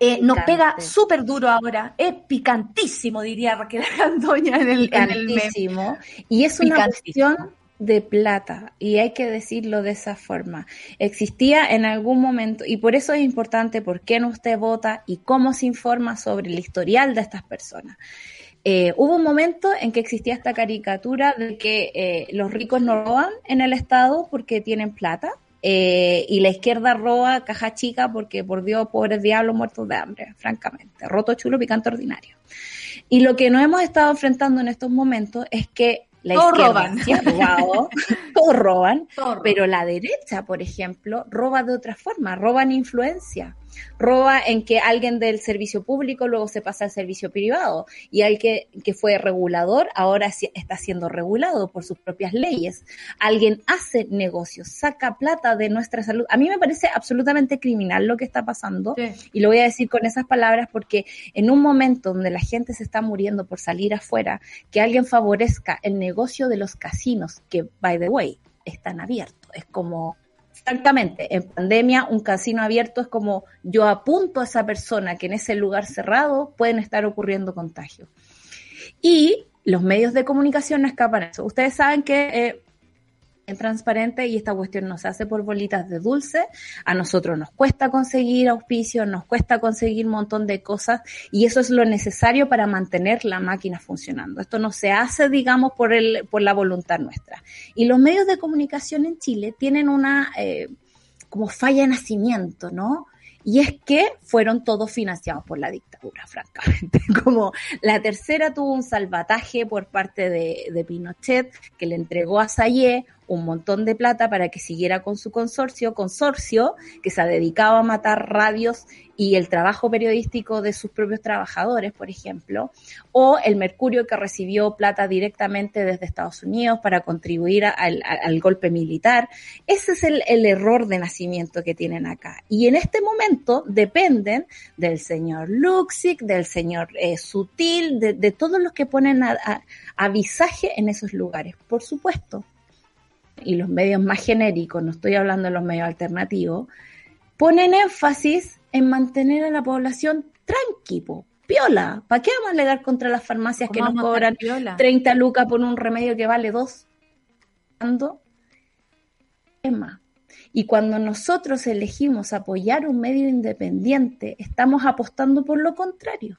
eh, nos pega súper duro ahora, es picantísimo, diría Raquel Candoña en el, picantísimo. Y es una cuestión de plata, y hay que decirlo de esa forma. Existía en algún momento, y por eso es importante por qué no usted vota y cómo se informa sobre el historial de estas personas. Eh, hubo un momento en que existía esta caricatura de que eh, los ricos no roban en el Estado porque tienen plata, eh, y la izquierda roba caja chica porque, por Dios, pobres diablos muertos de hambre, francamente. Roto, chulo, picante, ordinario. Y lo que nos hemos estado enfrentando en estos momentos es que la todos *laughs* roban. todos roban, pero la derecha, por ejemplo, roba de otra forma, roban influencia roba en que alguien del servicio público luego se pasa al servicio privado y alguien que fue regulador ahora está siendo regulado por sus propias leyes. Alguien hace negocios, saca plata de nuestra salud. A mí me parece absolutamente criminal lo que está pasando y lo voy a decir con esas palabras porque en un momento donde la gente se está muriendo por salir afuera, que alguien favorezca el negocio de los casinos, que, by the way, están abiertos. Es como Exactamente, en pandemia un casino abierto es como yo apunto a esa persona que en ese lugar cerrado pueden estar ocurriendo contagios. Y los medios de comunicación no escapan a eso. Ustedes saben que eh, transparente y esta cuestión no se hace por bolitas de dulce. A nosotros nos cuesta conseguir auspicios, nos cuesta conseguir un montón de cosas y eso es lo necesario para mantener la máquina funcionando. Esto no se hace, digamos, por, el, por la voluntad nuestra. Y los medios de comunicación en Chile tienen una eh, como falla de nacimiento, ¿no? Y es que fueron todos financiados por la dictadura, francamente. *laughs* Como la tercera tuvo un salvataje por parte de, de Pinochet, que le entregó a Sayé un montón de plata para que siguiera con su consorcio, consorcio que se ha dedicado a matar radios y el trabajo periodístico de sus propios trabajadores, por ejemplo, o el Mercurio que recibió plata directamente desde Estados Unidos para contribuir al, golpe militar. Ese es el, error de nacimiento que tienen acá. Y en este momento dependen del señor Luxic, del señor eh, Sutil, de, todos los que ponen avisaje en esos lugares, por supuesto y los medios más genéricos, no estoy hablando de los medios alternativos, ponen énfasis en mantener a la población tranquilo, piola. ¿Para qué vamos a alegar contra las farmacias que nos cobran 30 lucas por un remedio que vale dos? Es más. Y cuando nosotros elegimos apoyar un medio independiente, estamos apostando por lo contrario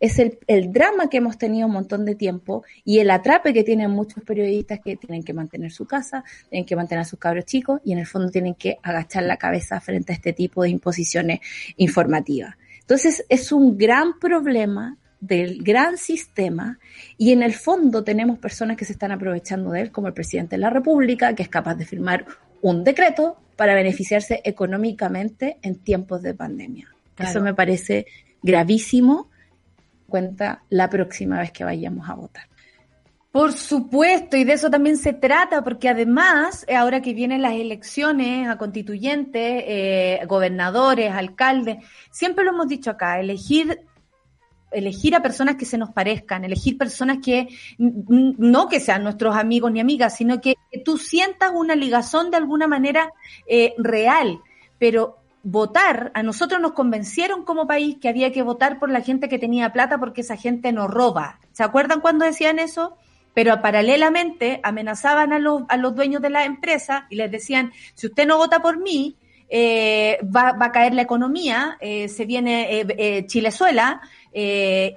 es el, drama que hemos tenido un montón de tiempo y el atrape que tienen muchos periodistas que tienen que mantener su casa, tienen que mantener a sus cabros chicos y en el fondo tienen que agachar la cabeza frente a este tipo de imposiciones informativas. Entonces es un gran problema del gran sistema y en el fondo tenemos personas que se están aprovechando de él, como el presidente de la República, que es capaz de firmar un decreto para beneficiarse económicamente en tiempos de pandemia. Eso me parece gravísimo cuenta la próxima vez que vayamos a votar. Por supuesto, y de eso también se trata, porque además, eh, ahora que vienen las elecciones a constituyentes, eh, gobernadores, alcaldes, siempre lo hemos dicho acá, elegir elegir a personas que se nos parezcan, elegir personas que no que sean nuestros amigos ni amigas, sino que, tú sientas una ligazón de alguna manera eh, real. Pero votar, a nosotros nos convencieron como país que había que votar por la gente que tenía plata porque esa gente no roba. ¿Se acuerdan cuando decían eso? Pero paralelamente amenazaban a los, a los dueños de la empresa y les decían, si usted no vota por mí, eh, va, va, a caer la economía, eh, se viene eh, eh Chilezuela y,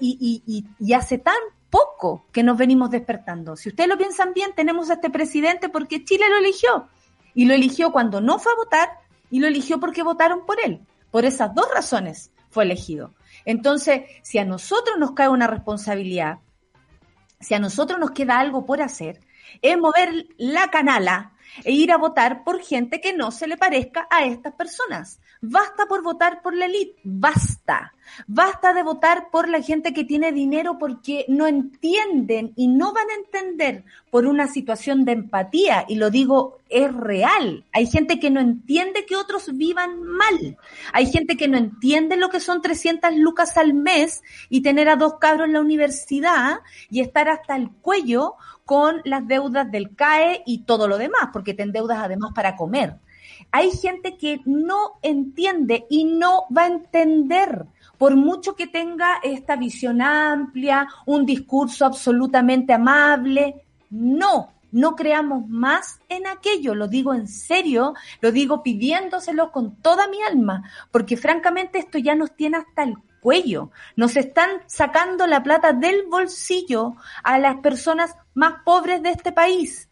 y, y hace tan poco que nos venimos despertando. Si ustedes lo piensan bien, tenemos a este presidente porque Chile lo eligió. Y lo eligió cuando no fue a votar y lo eligió porque votaron por él. Por esas dos razones fue elegido. Entonces, si a nosotros nos cae una responsabilidad, si a nosotros nos queda algo por hacer, es mover la canala e ir a votar por gente que no se le parezca a estas personas. Basta por votar por la elite, basta. Basta de votar por la gente que tiene dinero porque no entienden y no van a entender por una situación de empatía. Y lo digo, es real. Hay gente que no entiende que otros vivan mal. Hay gente que no entiende lo que son 300 lucas al mes y tener a dos cabros en la universidad y estar hasta el cuello con las deudas del CAE y todo lo demás, porque te endeudas además para comer. Hay gente que no entiende y no va a entender. Por mucho que tenga esta visión amplia, un discurso absolutamente amable, no, no creamos más en aquello, lo digo en serio, lo digo pidiéndoselo con toda mi alma, porque francamente esto ya nos tiene hasta el cuello, nos están sacando la plata del bolsillo a las personas más pobres de este país.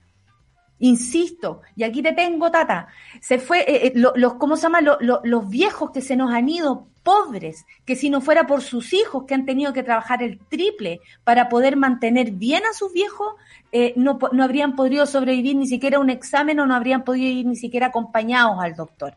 Insisto, y aquí te tengo, Tata, se fue, eh, eh, los, ¿cómo se llama? los viejos que se nos han ido pobres, que si no fuera por sus hijos que han tenido que trabajar el triple para poder mantener bien a sus viejos, eh, no, no habrían podido sobrevivir ni siquiera un examen o no habrían podido ir ni siquiera acompañados al doctor.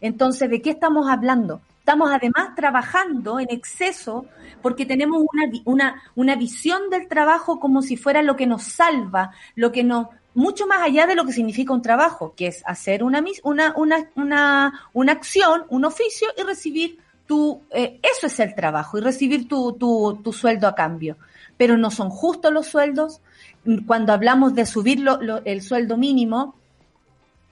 Entonces, ¿de qué estamos hablando? Estamos además trabajando en exceso porque tenemos una, una, una visión del trabajo como si fuera lo que nos salva, lo que nos, mucho más allá de lo que significa un trabajo, que es hacer una, una, una, una, una acción, un oficio y recibir tu, eh, eso es el trabajo, y recibir tu, tu, tu, sueldo a cambio. Pero no son justos los sueldos. Cuando hablamos de subir el sueldo mínimo,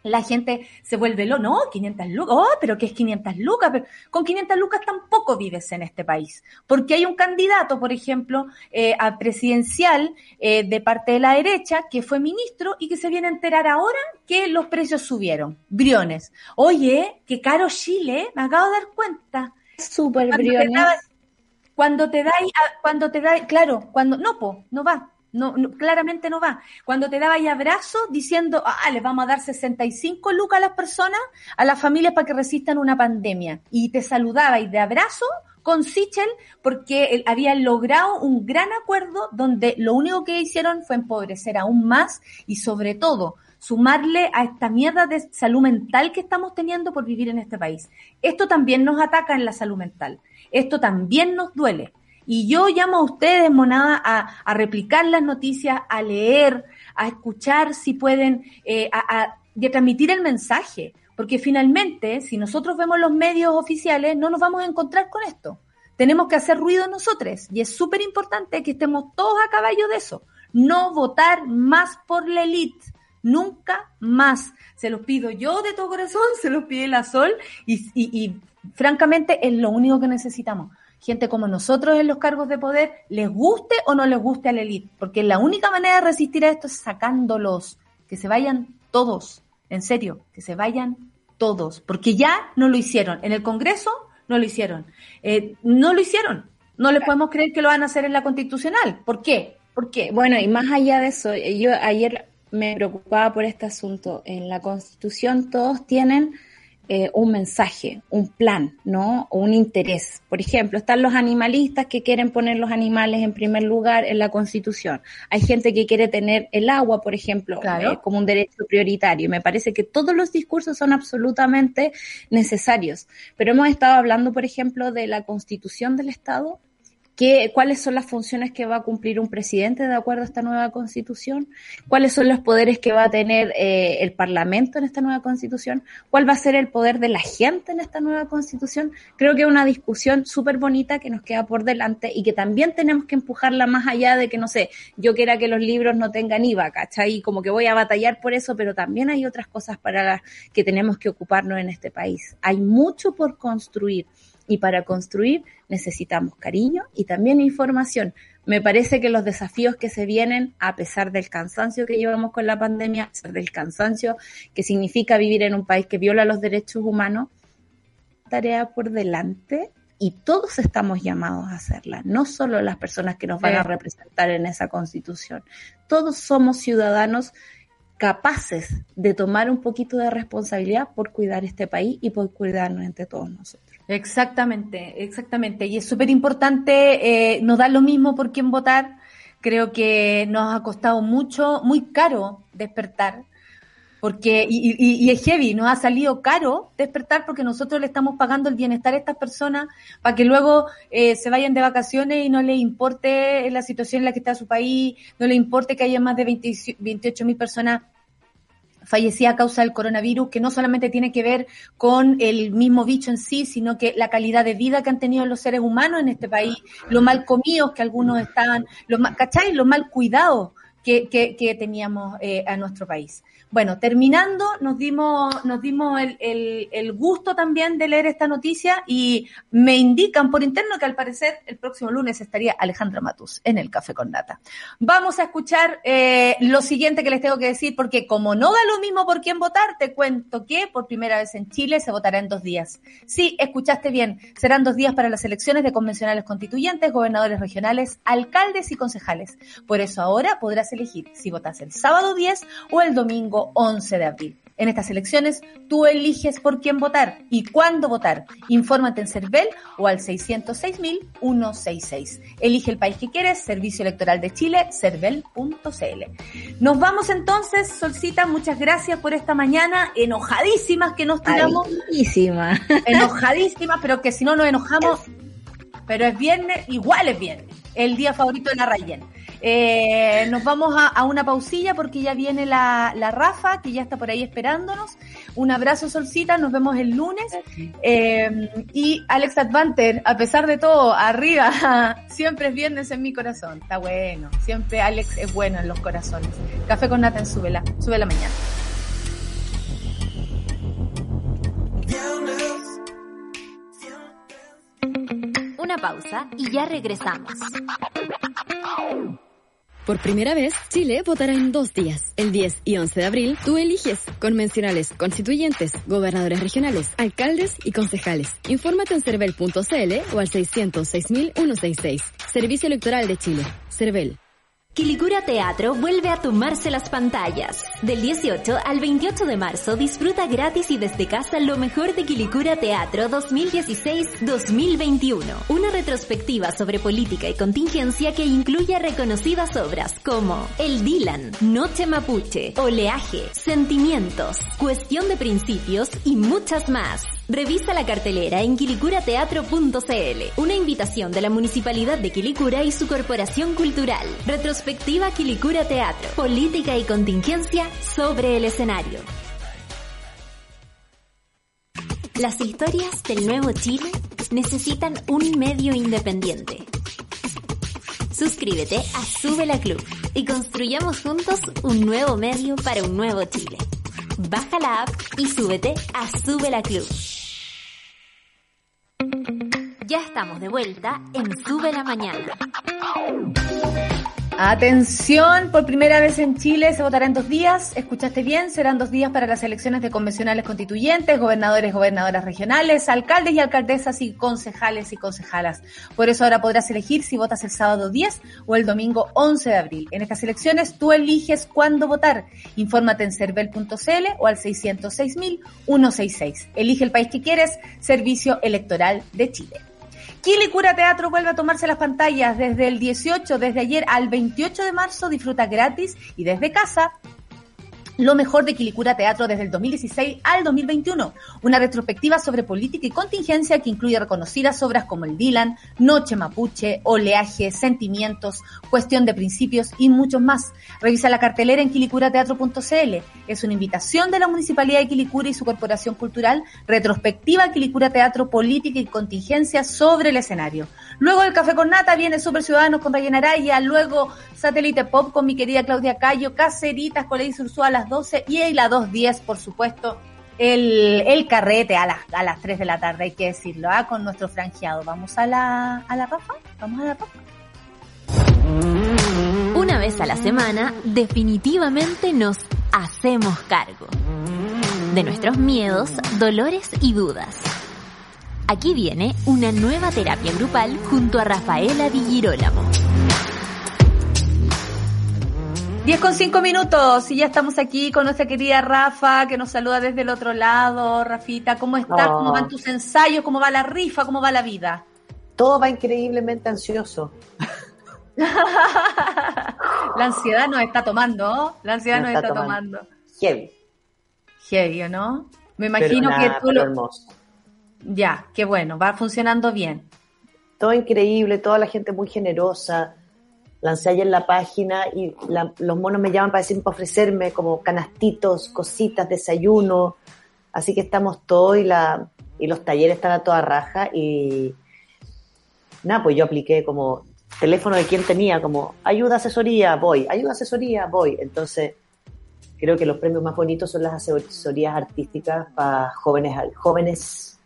la gente se vuelve lo no, 500 lucas, oh, pero ¿qué es 500 lucas? Pero con 500 lucas tampoco vives en este país, porque hay un candidato, por ejemplo, eh, a presidencial eh, de parte de la derecha que fue ministro y que se viene a enterar ahora que los precios subieron. Briones. Oye, qué caro Chile, me acabo de dar cuenta. Súper Briones. Cuando te da, cuando te da, claro, cuando, no, po, no va, no, claramente no va. Cuando te daba ahí abrazo diciendo, ah, les vamos a dar 65 lucas a las personas, a las familias para que resistan una pandemia. Y te saludaba y de abrazo con Sichel porque habían logrado un gran acuerdo donde lo único que hicieron fue empobrecer aún más y sobre todo sumarle a esta mierda de salud mental que estamos teniendo por vivir en este país. Esto también nos ataca en la salud mental. Esto también nos duele. Y yo llamo a ustedes, monada, a, replicar las noticias, a leer, a escuchar si pueden, eh, a, transmitir el mensaje. Porque finalmente, si nosotros vemos los medios oficiales, no nos vamos a encontrar con esto. Tenemos que hacer ruido nosotros. Y es súper importante que estemos todos a caballo de eso. No votar más por la élite. Nunca más. Se los pido yo de todo corazón, se los pide la Sol. y francamente es lo único que necesitamos gente como nosotros en los cargos de poder, les guste o no les guste a la élite, porque la única manera de resistir a esto es sacándolos, que se vayan todos, en serio, que se vayan todos, porque ya no lo hicieron, en el Congreso no lo hicieron, eh, no lo hicieron, no les podemos creer que lo van a hacer en la Constitucional, ¿por qué? ¿Por qué? Bueno, y más allá de eso, yo ayer me preocupaba por este asunto, en la Constitución todos tienen eh, un mensaje, un plan, ¿no? O un interés. Por ejemplo, están los animalistas que quieren poner los animales en primer lugar en la Constitución. Hay gente que quiere tener el agua, por ejemplo, eh, como un derecho prioritario. Me parece que todos los discursos son absolutamente necesarios. Pero hemos estado hablando, por ejemplo, de la Constitución del Estado ¿Qué, ¿Cuáles son las funciones que va a cumplir un presidente de acuerdo a esta nueva constitución? ¿Cuáles son los poderes que va a tener eh, el Parlamento en esta nueva constitución? ¿Cuál va a ser el poder de la gente en esta nueva constitución? Creo que es una discusión súper bonita que nos queda por delante y que también tenemos que empujarla más allá de que, no sé, yo quiera que los libros no tengan IVA, ¿cachai? Como que voy a batallar por eso, pero también hay otras cosas para las que tenemos que ocuparnos en este país. Hay mucho por construir y para construir necesitamos cariño y también información. Me parece que los desafíos que se vienen, a pesar del cansancio que llevamos con la pandemia, a pesar del cansancio que significa vivir en un país que viola los derechos humanos, tarea por delante y todos estamos llamados a hacerla, no solo las personas que nos van a representar en esa constitución. Todos somos ciudadanos capaces de tomar un poquito de responsabilidad por cuidar este país y por cuidarnos entre todos nosotros. Exactamente, exactamente. Y es súper importante, eh, nos da lo mismo por quién votar. Creo que nos ha costado mucho, muy caro despertar, porque, y, y, es heavy, nos ha salido caro despertar porque nosotros le estamos pagando el bienestar a estas personas para que luego eh, se vayan de vacaciones y no les importe la situación en la que está su país, no les importe que haya más de 28 mil personas fallecía a causa del coronavirus, que no solamente tiene que ver con el mismo bicho en sí, sino que la calidad de vida que han tenido los seres humanos en este país, lo mal comidos que algunos estaban, los, ¿cachai? Lo mal cuidados que, que, que teníamos eh, a nuestro país. Bueno, terminando, nos dimos, nos dimos el, el, el, gusto también de leer esta noticia y me indican por interno que al parecer el próximo lunes estaría Alejandra Matus en el Café con Nata. Vamos a escuchar eh, lo siguiente que les tengo que decir, porque como no da lo mismo por quién votar, te cuento que por primera vez en Chile se votará en dos días. Sí, escuchaste bien, serán dos días para las elecciones de convencionales constituyentes, gobernadores regionales, alcaldes y concejales. Por eso ahora podrás elegir si votas el sábado 10 o el domingo 11 de abril. En estas elecciones, tú eliges por quién votar y cuándo votar. Infórmate en CERVEL o al 606.166. Elige el país que quieres, Servicio Electoral de Chile, cervel.cl. Nos vamos entonces, Solcita, muchas gracias por esta mañana. Enojadísimas que nos tiramos. Enojadísimas. Enojadísimas, pero que si no nos enojamos, pero es viernes, igual es viernes. El día favorito de la Rayen. Eh, nos vamos a, una pausilla porque ya viene la, Rafa, que ya está por ahí esperándonos. Un abrazo, Solcita, nos vemos el lunes. Eh, y Alex Advanter, a pesar de todo, arriba, *laughs* siempre es viernes en mi corazón. Está bueno, siempre Alex es bueno en los corazones. Café con Nathan, súbela, sube la mañana. Una pausa y ya regresamos. Por primera vez, Chile votará en dos días. El 10 y 11 de abril, tú eliges convencionales constituyentes, gobernadores regionales, alcaldes y concejales. Infórmate en cervel.cl o al 606.166. Servicio Electoral de Chile. Cervel. Quilicura Teatro vuelve a tomarse las pantallas. Del 18 al 28 de marzo disfruta gratis y desde casa lo mejor de Quilicura Teatro 2016-2021. Una retrospectiva sobre política y contingencia que incluye reconocidas obras como El Dylan, Noche Mapuche, Oleaje, Sentimientos, Cuestión de Principios y muchas más. Revisa la cartelera en quilicurateatro.cl. Una invitación de la Municipalidad de Quilicura y su Corporación Cultural. Retrospectiva Quilicura Teatro. Política y contingencia sobre el escenario. Las historias del nuevo Chile necesitan un medio independiente. Suscríbete a Sube la Club y construyamos juntos un nuevo medio para un nuevo Chile. Baja la app y súbete a Sube la Club. Ya estamos de vuelta en Sube la Mañana. Atención, por primera vez en Chile se votará en dos días. Escuchaste bien, serán dos días para las elecciones de convencionales constituyentes, gobernadores, gobernadoras regionales, alcaldes y alcaldesas y concejales y concejalas. Por eso ahora podrás elegir si votas el sábado 10 o el domingo 11 de abril. En estas elecciones tú eliges cuándo votar. Infórmate en cervel.cl o al 606.166. Elige el país que quieres, Servicio Electoral de Chile. Quilicura Teatro vuelve a tomarse las pantallas desde el 18, desde ayer al 28 de marzo. Disfruta gratis y desde casa lo mejor de Quilicura Teatro desde el 2016 al 2021. Una retrospectiva sobre política y contingencia que incluye reconocidas obras como El Dylan, Noche Mapuche, Oleaje, Sentimientos, Cuestión de Principios y muchos más. Revisa la cartelera en quilicurateatro.cl. Es una invitación de la Municipalidad de Quilicura y su Corporación Cultural, retrospectiva Quilicura Teatro, política y contingencia sobre el escenario. Luego el Café con Nata viene Super Ciudadanos con Ryan Araya, luego Satélite Pop con mi querida Claudia Cayo, Caceritas con Lady Ursúa 12 y a las 2.10, por supuesto, el, el carrete a las, a las 3 de la tarde, hay que decirlo, ¿ah? con nuestro franjeado. ¿Vamos a la, a la? ¿Vamos a la Rafa? Una vez a la semana, definitivamente nos hacemos cargo de nuestros miedos, dolores y dudas. Aquí viene una nueva terapia grupal junto a Rafaela Di Girolamo. 10 con 5 minutos y ya estamos aquí con nuestra querida Rafa que nos saluda desde el otro lado. Rafita, ¿cómo estás? ¿Cómo van tus ensayos? ¿Cómo va la rifa? ¿Cómo va la vida? Todo va increíblemente ansioso. *laughs* la ansiedad nos está tomando, la ansiedad nos, está, tomando. Heavy. Heavy, ¿no? Me imagino que tú lo... hermoso. Ya, qué bueno, va funcionando bien. Todo increíble, toda la gente muy generosa. Lancé ayer la página y los monos me llaman para decir, para ofrecerme como canastitos, cositas, desayuno. Así que estamos todos y, la, y los talleres están a toda raja y nada, pues yo apliqué como teléfono de quien tenía, como ayuda, asesoría, voy, ayuda, asesoría, voy. Entonces, creo que los premios más bonitos son las asesorías artísticas para jóvenes, jóvenes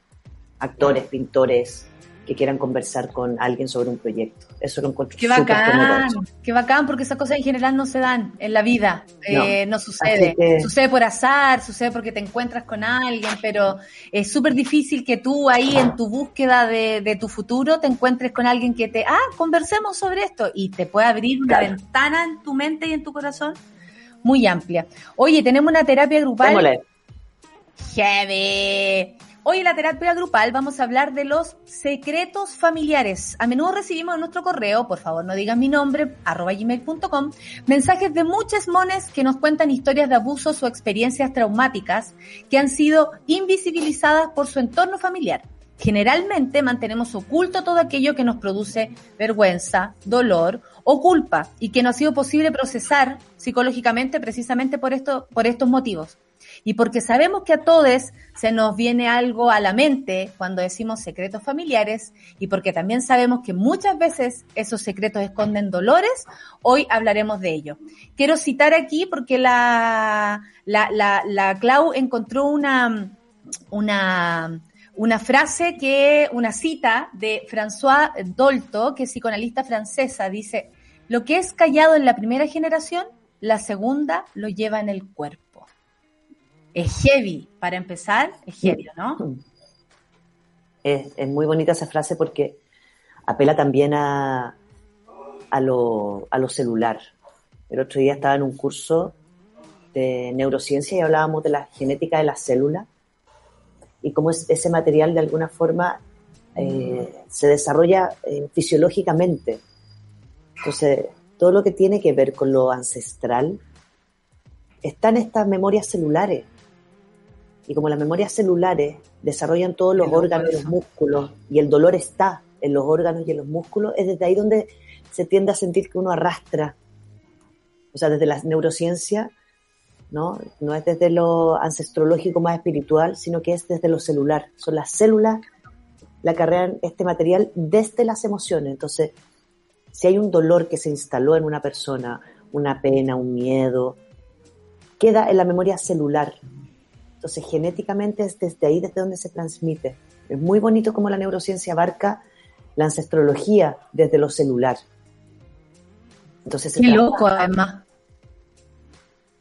actores, pintores que quieran conversar con alguien sobre un proyecto. Eso lo encuentro Qué bacán, qué bacán, porque esas cosas en general no se dan en la vida, no, eh, no sucede. Sucede por azar, sucede porque te encuentras con alguien, pero es súper difícil que tú ahí en tu búsqueda de, de, tu futuro te encuentres con alguien que te, ah, conversemos sobre esto y te puede abrir una claro. ventana en tu mente y en tu corazón muy amplia. Oye, tenemos una terapia grupal. Démosle. Heavy. Hoy en la terapia grupal vamos a hablar de los secretos familiares. A menudo recibimos en nuestro correo, por favor no digan mi nombre, arroba gmail.com, mensajes de muchas mones que nos cuentan historias de abusos o experiencias traumáticas que han sido invisibilizadas por su entorno familiar. Generalmente mantenemos oculto todo aquello que nos produce vergüenza, dolor o culpa y que no ha sido posible procesar psicológicamente precisamente por, esto, por estos motivos. Y porque sabemos que a todos se nos viene algo a la mente cuando decimos secretos familiares y porque también sabemos que muchas veces esos secretos esconden dolores, hoy hablaremos de ello. Quiero citar aquí porque la, la, la, la Clau encontró una, una, una frase que, una cita de François Dolto, que es psicoanalista francesa, dice, lo que es callado en la primera generación, la segunda lo lleva en el cuerpo. Es heavy, para empezar, es heavy, ¿no? Es, es muy bonita esa frase porque apela también a, a, lo, a lo celular. El otro día estaba en un curso de neurociencia y hablábamos de la genética de las células y cómo es, ese material de alguna forma eh, se desarrolla eh, fisiológicamente. Entonces, todo lo que tiene que ver con lo ancestral está en estas memorias celulares. Y como las memorias celulares desarrollan todos los órganos y los músculos, y el dolor está en los órganos y en los músculos, es desde ahí donde se tiende a sentir que uno arrastra. O sea, desde la neurociencia ¿no? No es desde lo ancestrológico más espiritual, sino que es desde lo celular. Son las células la que arrean este material desde las emociones. Entonces, si hay un dolor que se instaló en una persona, una pena, un miedo, queda en la memoria celular. Entonces, genéticamente es desde ahí desde donde se transmite. Es muy bonito como la neurociencia abarca la ancestrología desde lo celular. Entonces, Qué loco, además.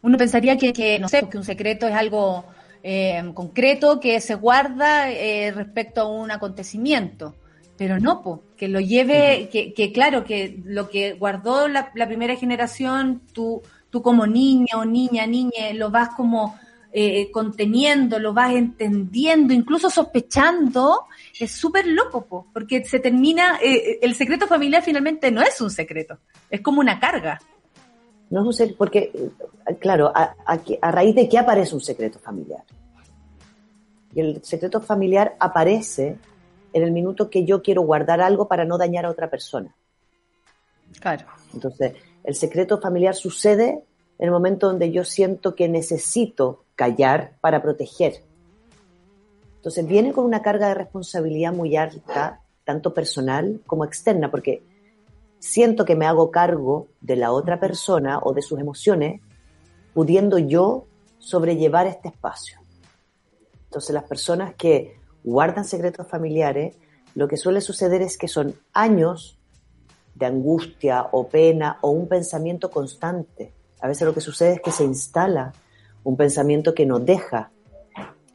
Uno pensaría que, no sé, que un secreto es algo eh, concreto que se guarda eh, respecto a un acontecimiento, pero no, po, que lo lleve, que, que, claro, que lo que guardó la, primera generación, tú, tú como niña o niña, niña, lo vas como eh, conteniendo, lo vas entendiendo, incluso sospechando, es súper loco, po, porque se termina, el secreto familiar finalmente no es un secreto, es como una carga. No es un secreto, porque, claro, a, a, raíz de qué aparece un secreto familiar. Y el secreto familiar aparece en el minuto que yo quiero guardar algo para no dañar a otra persona. Claro. Entonces, el secreto familiar sucede en el momento donde yo siento que necesito callar para proteger. Entonces, viene con una carga de responsabilidad muy alta, tanto personal como externa, porque siento que me hago cargo de la otra persona o de sus emociones, pudiendo yo sobrellevar este espacio. Entonces las personas que guardan secretos familiares, lo que suele suceder es que son años de angustia o pena o un pensamiento constante. A veces lo que sucede es que se instala un pensamiento que no deja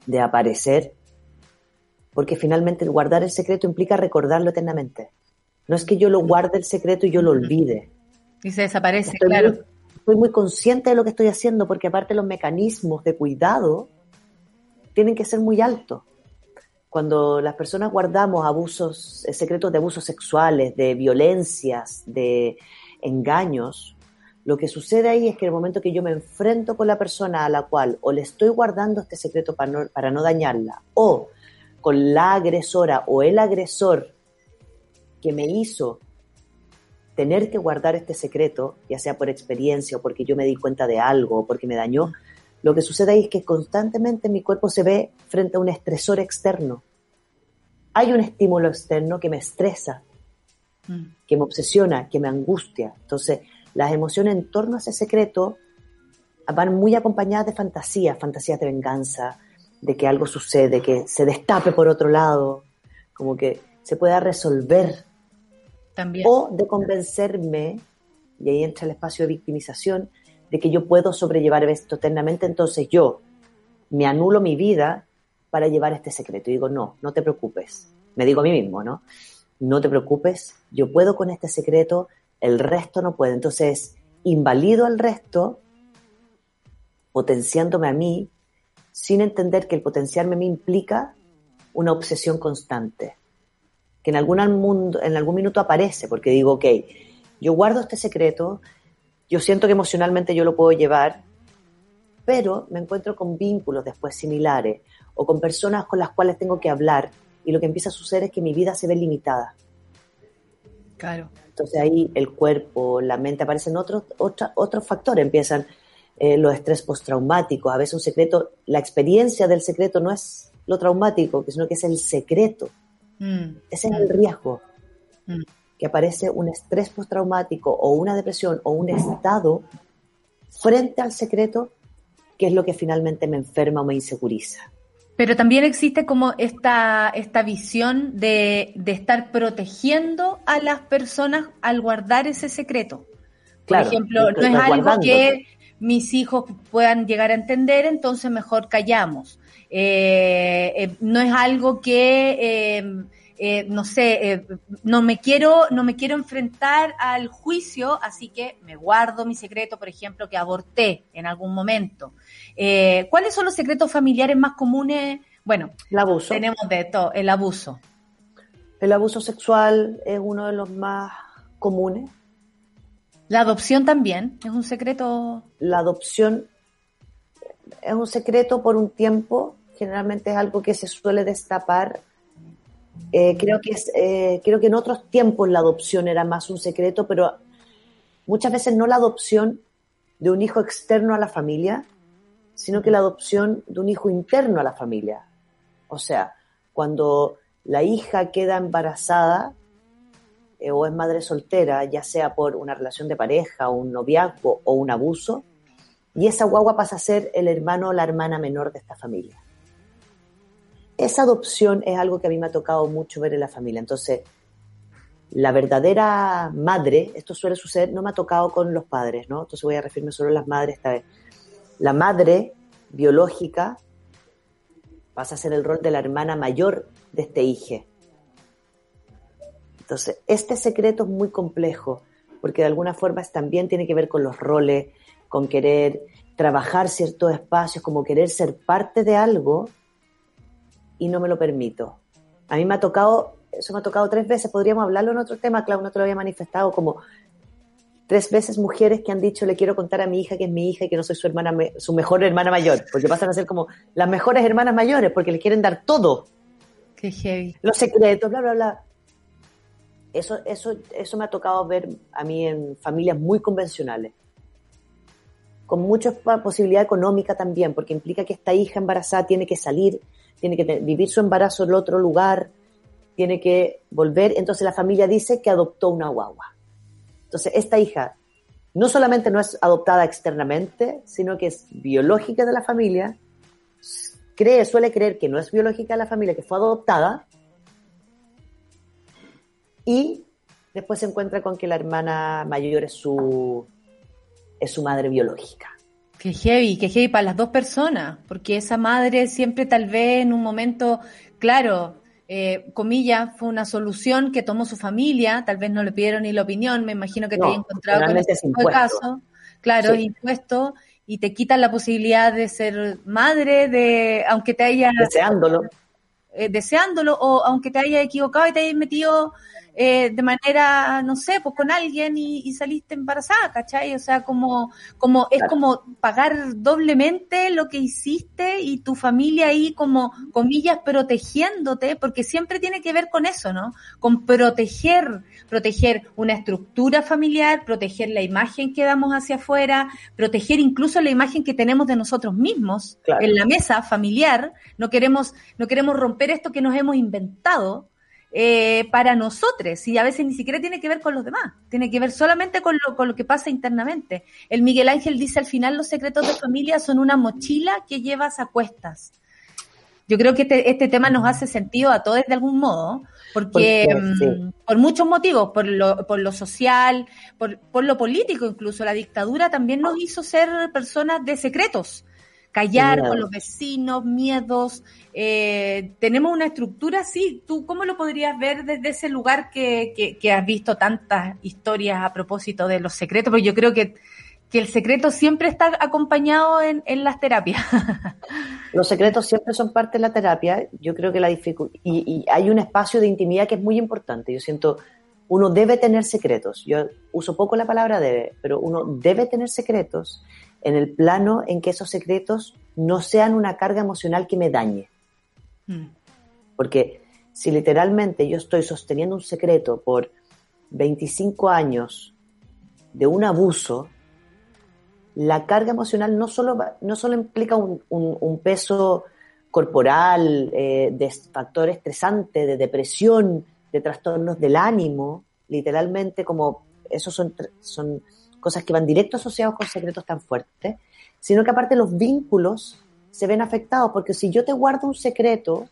de aparecer, porque finalmente el guardar el secreto implica recordarlo eternamente. No es que yo lo guarde el secreto y yo lo olvide. Y se desaparece, claro. Muy, estoy muy consciente de lo que estoy haciendo porque aparte los mecanismos de cuidado tienen que ser muy altos. Cuando las personas guardamos abusos, eh, secretos de abusos sexuales, de violencias, de engaños, lo que sucede ahí es que en el momento que yo me enfrento con la persona a la cual o le estoy guardando este secreto para no, para no dañarla, o con la agresora o el agresor que me hizo tener que guardar este secreto, ya sea por experiencia o porque yo me di cuenta de algo o porque me dañó, lo que sucede ahí es que constantemente mi cuerpo se ve frente a un estresor externo. Hay un estímulo externo que me estresa, mm. que me obsesiona, que me angustia. Entonces, las emociones en torno a ese secreto van muy acompañadas de fantasías, fantasías de venganza, de que algo sucede, que se destape por otro lado, como que se pueda resolver o de convencerme, y ahí entra el espacio de victimización, de que yo puedo sobrellevar esto eternamente, entonces yo me anulo mi vida para llevar este secreto. Y digo, no, no te preocupes. Me digo a mí mismo, ¿no? No te preocupes, yo puedo con este secreto, el resto no puede. Entonces, invalido al resto, potenciándome a mí, sin entender que el potenciarme me implica una obsesión constante que en algún, mundo, en algún minuto aparece, porque digo, ok, yo guardo este secreto, yo siento que emocionalmente yo lo puedo llevar, pero me encuentro con vínculos después similares o con personas con las cuales tengo que hablar y lo que empieza a suceder es que mi vida se ve limitada. Claro. Entonces ahí el cuerpo, la mente, aparecen otros, otros factores, empiezan eh, los estrés postraumáticos, a veces un secreto, la experiencia del secreto no es lo traumático, sino que es el secreto. Mm. Ese es el riesgo. Mm. Que aparece un estrés postraumático o una depresión o un estado frente al secreto que es lo que finalmente me enferma o me inseguriza. Pero también existe como esta, esta visión de, de estar protegiendo a las personas al guardar ese secreto. Por ejemplo, no es algo que mis hijos puedan llegar a entender, entonces mejor callamos. Eh, eh, no es algo que, eh, no sé, no me quiero, no me quiero enfrentar al juicio, así que me guardo mi secreto, por ejemplo, que aborté en algún momento. ¿Cuáles son los secretos familiares más comunes? Bueno, el abuso. tenemos de todo, el abuso. El abuso sexual es uno de los más comunes. La adopción también es un secreto. La adopción es un secreto por un tiempo, generalmente es algo que se suele destapar. Eh, creo, que es, eh, creo que en otros tiempos la adopción era más un secreto, pero muchas veces no la adopción de un hijo externo a la familia, sino que la adopción de un hijo interno a la familia. O sea, cuando la hija queda embarazada eh, o es madre soltera, ya sea por una relación de pareja, un noviazgo o un abuso, y esa guagua pasa a ser el hermano o la hermana menor de esta familia. Esa adopción es algo que a mí me ha tocado mucho ver en la familia. Entonces, la verdadera madre, esto suele suceder, no me ha tocado con los padres, ¿no? Entonces voy a referirme solo a las madres esta vez. La madre biológica pasa a ser el rol de la hermana mayor de este hijo. Entonces, este secreto es muy complejo, porque de alguna forma también tiene que ver con los roles, con querer trabajar ciertos espacios, como querer ser parte de algo y no me lo permito. A mí me ha tocado, eso me ha tocado tres veces, podríamos hablarlo en otro tema, Clau no te lo había manifestado, como tres veces mujeres que han dicho le quiero contar a mi hija que es mi hija y que no soy su hermana, su mejor hermana mayor, porque pasan a ser como las mejores hermanas mayores, porque le quieren dar todo. Qué heavy. Los secretos, bla, bla, bla. Eso, eso, eso me ha tocado ver a mí en familias muy convencionales con mucha posibilidad económica también, porque implica que esta hija embarazada tiene que salir, tiene que vivir su embarazo en otro lugar, tiene que volver, entonces la familia dice que adoptó una guagua. Entonces esta hija no solamente no es adoptada externamente, sino que es biológica de la familia, cree, suele creer que no es biológica de la familia, que fue adoptada, y después se encuentra con que la hermana mayor es su es su madre biológica. Qué heavy, qué heavy para las dos personas, porque esa madre siempre tal vez en un momento, claro, eh, comillas, fue una solución que tomó su familia, tal vez no le pidieron ni la opinión, me imagino que te haya encontrado con ese caso, claro, es impuesto, y te quitan la posibilidad de ser madre, de aunque te haya... Deseándolo. Eh, deseándolo, o aunque te haya equivocado y te hayas metido eh, de manera, no sé, pues con alguien y, saliste embarazada, ¿cachai? O sea, como, como, es como pagar doblemente lo que hiciste y tu familia ahí como, comillas, protegiéndote, porque siempre tiene que ver con eso, ¿no? Con proteger, proteger una estructura familiar, proteger la imagen que damos hacia afuera, proteger incluso la imagen que tenemos de nosotros mismos en la mesa familiar. No queremos, no queremos romper esto que nos hemos inventado eh, para nosotros y a veces ni siquiera tiene que ver con los demás, tiene que ver solamente con lo, con lo que pasa internamente. El Miguel Ángel dice al final los secretos de familia son una mochila que llevas a cuestas. Yo creo que este, este tema nos hace sentido a todos de algún modo, porque mm, por muchos motivos, por lo, por lo social, por, por lo político incluso, la dictadura también nos hizo ser personas de secretos callar con los vecinos, miedos. Eh, tenemos una estructura así. ¿Tú cómo lo podrías ver desde ese lugar que, que, has visto tantas historias a propósito de los secretos? Porque yo creo que, que el secreto siempre está acompañado en, en las terapias. *laughs* los secretos siempre son parte de la terapia. Yo creo que la dificultad. Y, y hay un espacio de intimidad que es muy importante. Yo siento uno debe tener secretos. Yo uso poco la palabra debe, pero uno debe tener secretos en el plano en que esos secretos no sean una carga emocional que me dañe. Mm. Porque si literalmente yo estoy sosteniendo un secreto por 25 años de un abuso, la carga emocional no solo, no solo implica un, peso corporal, eh, de factor estresante, de depresión, de trastornos del ánimo, literalmente como esos son, son cosas que van directo asociados con secretos tan fuertes, sino que aparte los vínculos se ven afectados, porque si yo te guardo un secreto,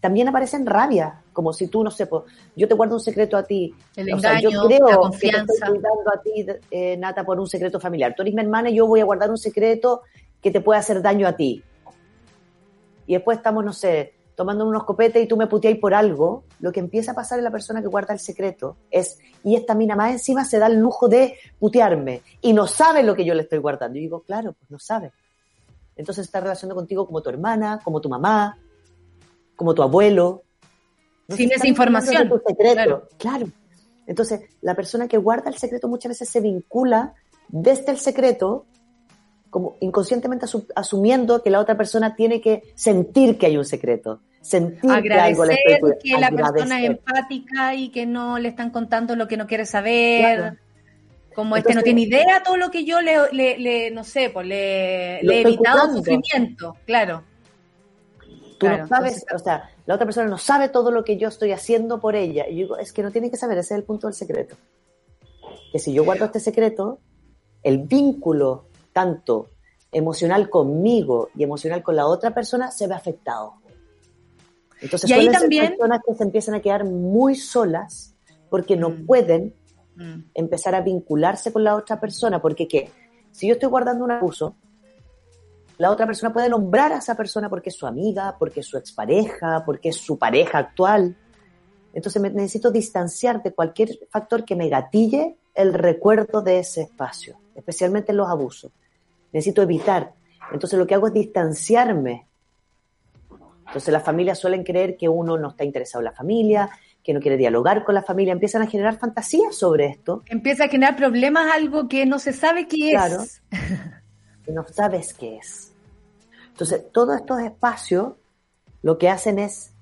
también aparece en rabia, como si tú, no sé, pues, yo te guardo un secreto a ti. El O sea, yo creo la que te confianza. estoy cuidando a ti, eh, Nata, por un secreto familiar. Tú eres mi hermana y yo voy a guardar un secreto que te puede hacer daño a ti. Y después estamos, no sé, tomando unos copetes y tú me puteáis por algo. Lo que empieza a pasar en la persona que guarda el secreto es, y esta mina más encima se da el lujo de putearme y no sabe lo que yo le estoy guardando. Y digo, claro, pues no sabe. Entonces está relacionando contigo como tu hermana, como tu mamá, como tu abuelo. No Sin esa información, tu secreto. claro. claro. Entonces, la persona que guarda el secreto muchas veces se vincula desde el secreto, como inconscientemente asu- asumiendo que la otra persona tiene que sentir que hay un secreto, sentir que algo le Agradecer estoy que la persona es agradecer. empática y que no le están contando lo que no quiere saber. Claro. Como este no tiene idea todo lo que yo le, le, le- no sé, pues le, le he evitado cuidando. sufrimiento, claro. Tú Claro, no sabes, entonces- o sea, la otra persona no sabe todo lo que yo estoy haciendo por ella. Y yo digo, es que no tiene que saber, ese es el punto del secreto. Que si yo guardo este secreto, el vínculo tanto emocional conmigo y emocional con la otra persona se ve afectado. Entonces Y ahí también- personas que se empiezan a quedar muy solas porque no Mm. pueden Mm. empezar a vincularse con la otra persona, porque ¿qué? Si yo estoy guardando un abuso, la otra persona puede nombrar a esa persona porque es su amiga, porque es su expareja, porque es su pareja actual. Entonces me necesito distanciar de cualquier factor que me gatille el recuerdo de ese espacio, especialmente en los abusos. Necesito evitar. Entonces lo que hago es distanciarme. Entonces las familias suelen creer que uno no está interesado en la familia, que no quiere dialogar con la familia, empiezan a generar fantasías sobre esto Empieza a generar problemas algo que no se sabe qué Claro. *laughs* es. y no sabes qué es. Entonces, todos estos espacios lo que hacen es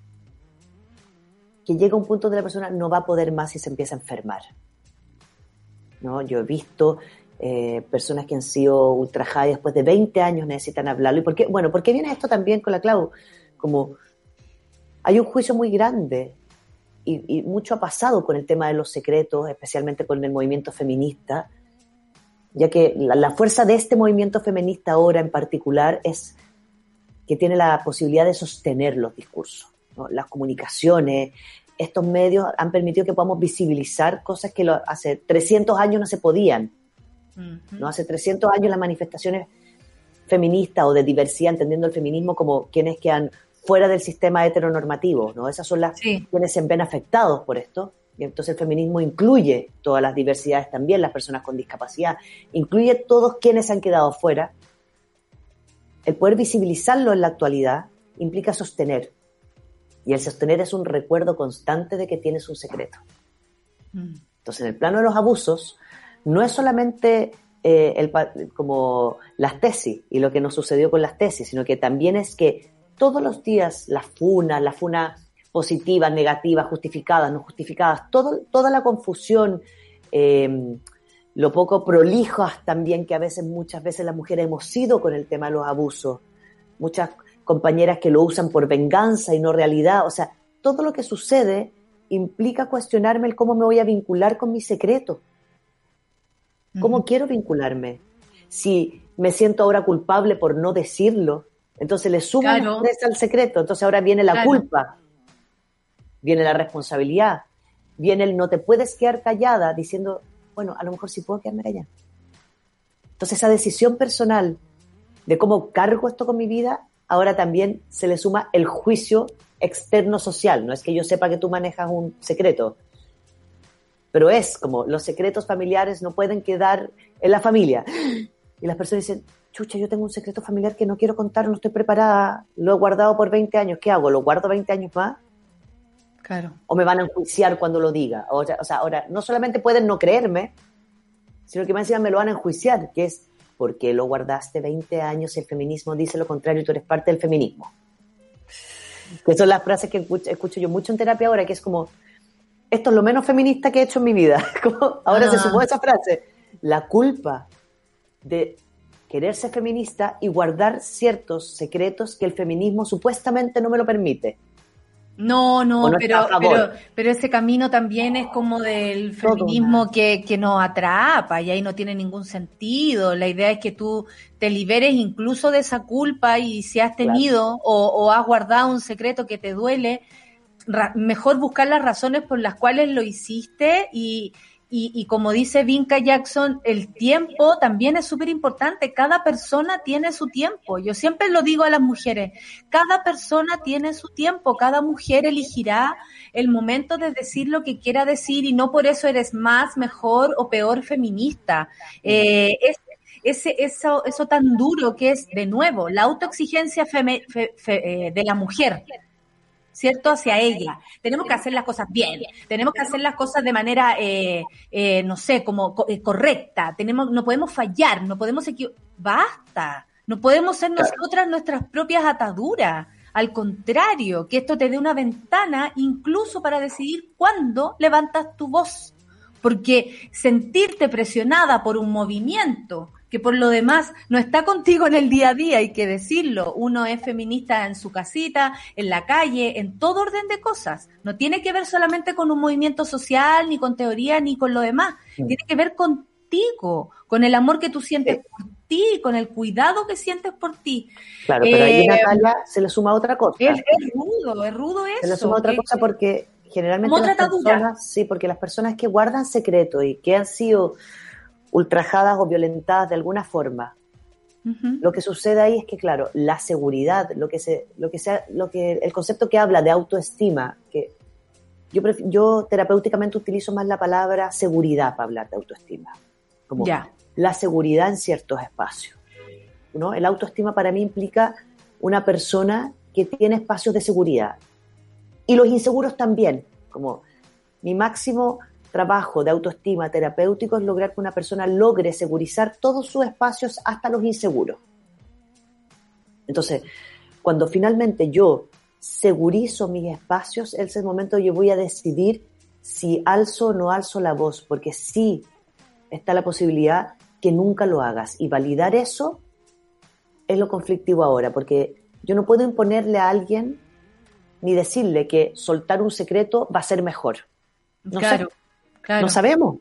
que llega un punto donde la persona no va a poder más y se empieza a enfermar. ¿No? Yo he visto eh, personas que han sido ultrajadas y después de 20 años necesitan hablarlo. ¿Y por qué? Bueno, ¿por qué viene esto también con la Clau? Como hay un juicio muy grande y, mucho ha pasado con el tema de los secretos, especialmente con el movimiento feminista, ya que la, fuerza de este movimiento feminista ahora en particular es que tiene la posibilidad de sostener los discursos, las comunicaciones, estos medios han permitido que podamos visibilizar cosas que hace 300 años no se podían. ¿No? Hace 300 años las manifestaciones feministas o de diversidad, entendiendo el feminismo como quienes quedan fuera del sistema heteronormativo, ¿no? Esas son las Sí. quienes se ven afectados por esto. Y entonces el feminismo incluye todas las diversidades también, las personas con discapacidad, incluye todos quienes se han quedado fuera. El poder visibilizarlo en la actualidad implica sostener. Y el sostener es un recuerdo constante de que tienes un secreto. Mm. Entonces, en el plano de los abusos, no es solamente eh, el como las tesis y lo que nos sucedió con las tesis, sino que también es que todos los días las funas, las funas positivas, negativas, justificadas, no justificadas, todo, toda la confusión, eh, lo poco prolijas también que a veces, muchas veces las mujeres hemos sido con el tema de los abusos, muchas compañeras que lo usan por venganza y no realidad, o sea, todo lo que sucede implica cuestionarme el cómo me voy a vincular con mi secreto. ¿Cómo quiero vincularme? Si me siento ahora culpable por no decirlo, entonces le sumo Claro. al secreto, entonces ahora viene la Claro. culpa, viene la responsabilidad, viene el no te puedes quedar callada diciendo, bueno, a lo mejor sí puedo quedarme callada. Entonces esa decisión personal de cómo cargo esto con mi vida, ahora también se le suma el juicio externo social. No es que yo sepa que tú manejas un secreto, pero es como los secretos familiares no pueden quedar en la familia. Y las personas dicen, chucha, yo tengo un secreto familiar que no quiero contar, no estoy preparada, lo he guardado por 20 años, ¿qué hago? ¿Lo guardo 20 años más? Claro. ¿O me van a enjuiciar cuando lo diga? O, sea- o sea, ahora, no solamente pueden no creerme, sino que más encima me lo van a enjuiciar, que es, ¿por qué lo guardaste 20 años? El feminismo dice lo contrario y tú eres parte del feminismo. Que son las frases que escucho, escucho yo mucho en terapia ahora, que es como, esto es lo menos feminista que he hecho en mi vida. *laughs* Como, ahora se Ah. sumó esa frase. La culpa de querer ser feminista y guardar ciertos secretos que el feminismo supuestamente no me lo permite. No, no, pero, pero, pero, ese camino también es como del feminismo que, que nos atrapa y ahí no tiene ningún sentido. La idea es que tú te liberes incluso de esa culpa y si has tenido o, o, has guardado un secreto que te duele, mejor buscar las razones por las cuales lo hiciste y, y, como dice Vinca Jackson, el tiempo también es súper importante. Cada persona tiene su tiempo. Yo siempre lo digo a las mujeres, cada persona tiene su tiempo, cada mujer elegirá el momento de decir lo que quiera decir y no por eso eres más, mejor o peor feminista. Eh, es, ese, eso, eso tan duro que es, de nuevo, la autoexigencia eh, de la mujer ¿cierto? Hacia ella. Tenemos que hacer las cosas bien, tenemos que hacer las cosas de manera, eh, eh, no sé, como eh, correcta, tenemos, no podemos fallar, no podemos basta, no podemos ser nosotras nuestras propias ataduras. Al contrario, que esto te dé una ventana incluso para decidir cuándo levantas tu voz. Porque sentirte presionada por un movimiento que por lo demás no está contigo en el día a día, hay que decirlo. Uno es feminista en su casita, en la calle, en todo orden de cosas. No tiene que ver solamente con un movimiento social, ni con teoría, ni con lo demás. Tiene que ver contigo, con el amor que tú sientes por ti, con el cuidado que sientes por ti. Claro, pero ahí eh, Natalia se le suma otra cosa. Es, rudo, es rudo eso. Se le suma otra cosa porque generalmente las personas, sí, porque las personas que guardan secreto y que han sido ultrajadas o violentadas de alguna forma. Lo que sucede ahí es que, claro, la seguridad, lo que se, lo que sea, lo que, el concepto que habla de autoestima, que yo, yo terapéuticamente utilizo más la palabra seguridad para hablar de autoestima. Como la seguridad en ciertos espacios. ¿no? El autoestima para mí implica una persona que tiene espacios de seguridad. Y los inseguros también, como mi máximo trabajo de autoestima terapéutico es lograr que una persona logre segurizar todos sus espacios hasta los inseguros. Entonces, cuando finalmente yo segurizo mis espacios, en ese momento yo voy a decidir si alzo o no alzo la voz, porque sí está la posibilidad que nunca lo hagas. Y validar eso es lo conflictivo ahora, porque yo no puedo imponerle a alguien ni decirle que soltar un secreto va a ser mejor. Claro. No sabemos,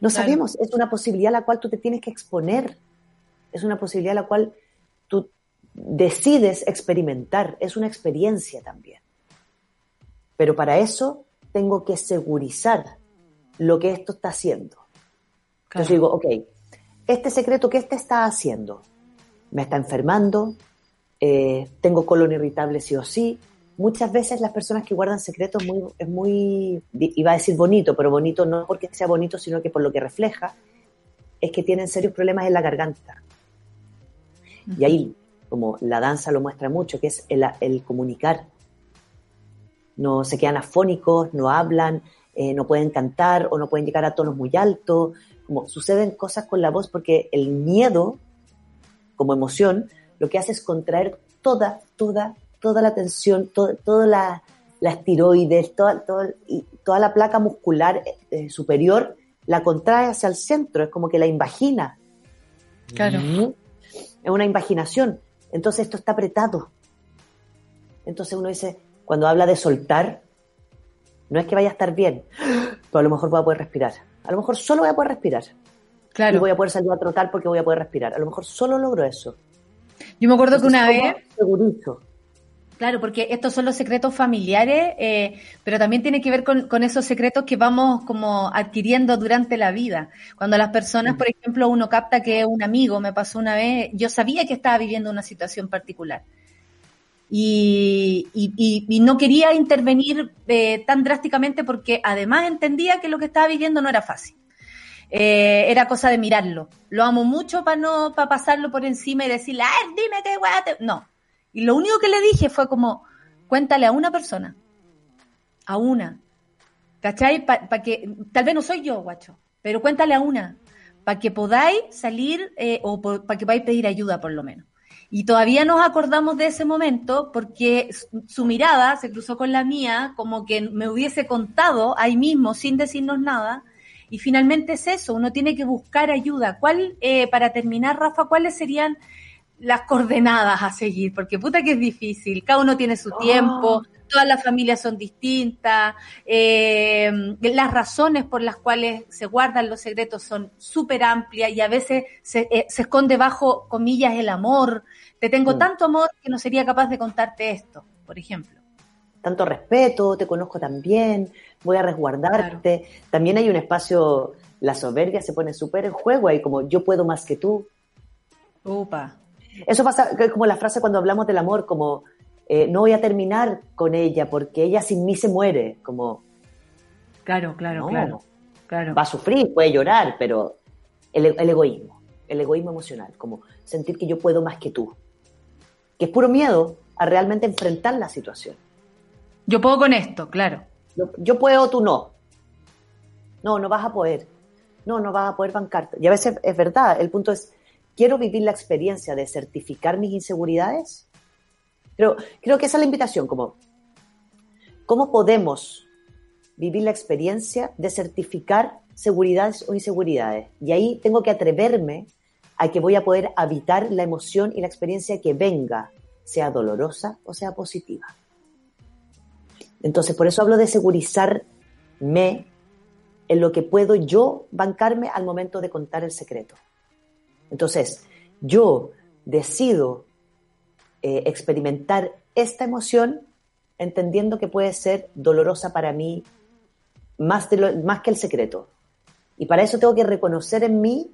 no sabemos. Es una posibilidad a la cual tú te tienes que exponer. Es una posibilidad a la cual tú decides experimentar. Es una experiencia también. Pero para eso tengo que segurizar lo que esto está haciendo. Entonces digo, ok, este secreto que este está haciendo, me está enfermando, eh, tengo colon irritable sí o sí, muchas veces las personas que guardan secretos muy, es muy, iba a decir bonito, pero bonito no porque sea bonito, sino que por lo que refleja, es que tienen serios problemas en la garganta. Y ahí, como la danza lo muestra mucho, que es el, comunicar. No se quedan afónicos, no hablan, eh, no pueden cantar o no pueden llegar a tonos muy altos. Como suceden cosas con la voz porque el miedo, como emoción, lo que hace es contraer toda, toda, toda la tensión, toda la, las tiroides, toda, y toda la placa muscular eh, superior la contrae hacia el centro, es como que la invagina. Claro. Es una invaginación. Entonces esto está apretado. Entonces uno dice, cuando habla de soltar, no es que vaya a estar bien, pero a lo mejor voy a poder respirar. A lo mejor solo voy a poder respirar. Claro. Y voy a poder salir a trotar porque voy a poder respirar. A lo mejor solo logro eso. Yo me acuerdo que una vez. Claro, porque estos son los secretos familiares, eh, pero también tiene que ver con, esos secretos que vamos como adquiriendo durante la vida. Cuando las personas, por ejemplo, uno capta que un amigo, me pasó una vez, yo sabía que estaba viviendo una situación particular. Y, no quería intervenir eh, tan drásticamente porque además entendía que lo que estaba viviendo no era fácil. Eh, era cosa de mirarlo. Lo amo mucho para no para pasarlo por encima y decirle, ¡ay, dime qué guay! No, y lo único que le dije fue como, cuéntale a una persona, a una, ¿cachai? Para que, tal vez no soy yo, guacho, pero cuéntale a una, para que podáis salir eh, o para que podáis pedir ayuda por lo menos. Y todavía nos acordamos de ese momento porque su mirada se cruzó con la mía, como que me hubiese contado ahí mismo sin decirnos nada. Y finalmente es eso, uno tiene que buscar ayuda. ¿Cuál, eh, para terminar, Rafa, cuáles serían las coordenadas a seguir, porque puta que es difícil, cada uno tiene su Oh. tiempo, todas las familias son distintas, eh, las razones por las cuales se guardan los secretos son súper amplias y a veces se, eh, se esconde bajo comillas el amor. Te tengo Mm. tanto amor que no sería capaz de contarte esto, por ejemplo. tanto respeto, te conozco también, voy a resguardarte. También hay un espacio, la soberbia se pone súper en juego ahí, como yo puedo más que tú. Upa. Eso pasa, es como la frase cuando hablamos del amor, como eh, no voy a terminar con ella porque ella sin mí se muere, como Claro, claro, No. claro. Claro. va a sufrir, puede llorar, pero el, el egoísmo, el egoísmo emocional, como sentir que yo puedo más que tú, que es puro miedo a realmente enfrentar la situación. Yo puedo con esto, claro. Yo, yo puedo, tú no. No, no vas a poder. No, no vas a poder bancarte. Y a veces es verdad, el punto es, ¿quiero vivir la experiencia de certificar mis inseguridades? Creo, creo que esa es la invitación, como, ¿cómo podemos vivir la experiencia de certificar seguridades o inseguridades? Y ahí tengo que atreverme a que voy a poder habitar la emoción y la experiencia que venga, sea dolorosa o sea positiva. Entonces, por eso hablo de segurizarme en lo que puedo yo bancarme al momento de contar el secreto. Entonces, yo decido eh, experimentar esta emoción entendiendo que puede ser dolorosa para mí más, de lo- más que el secreto. Y para eso tengo que reconocer en mí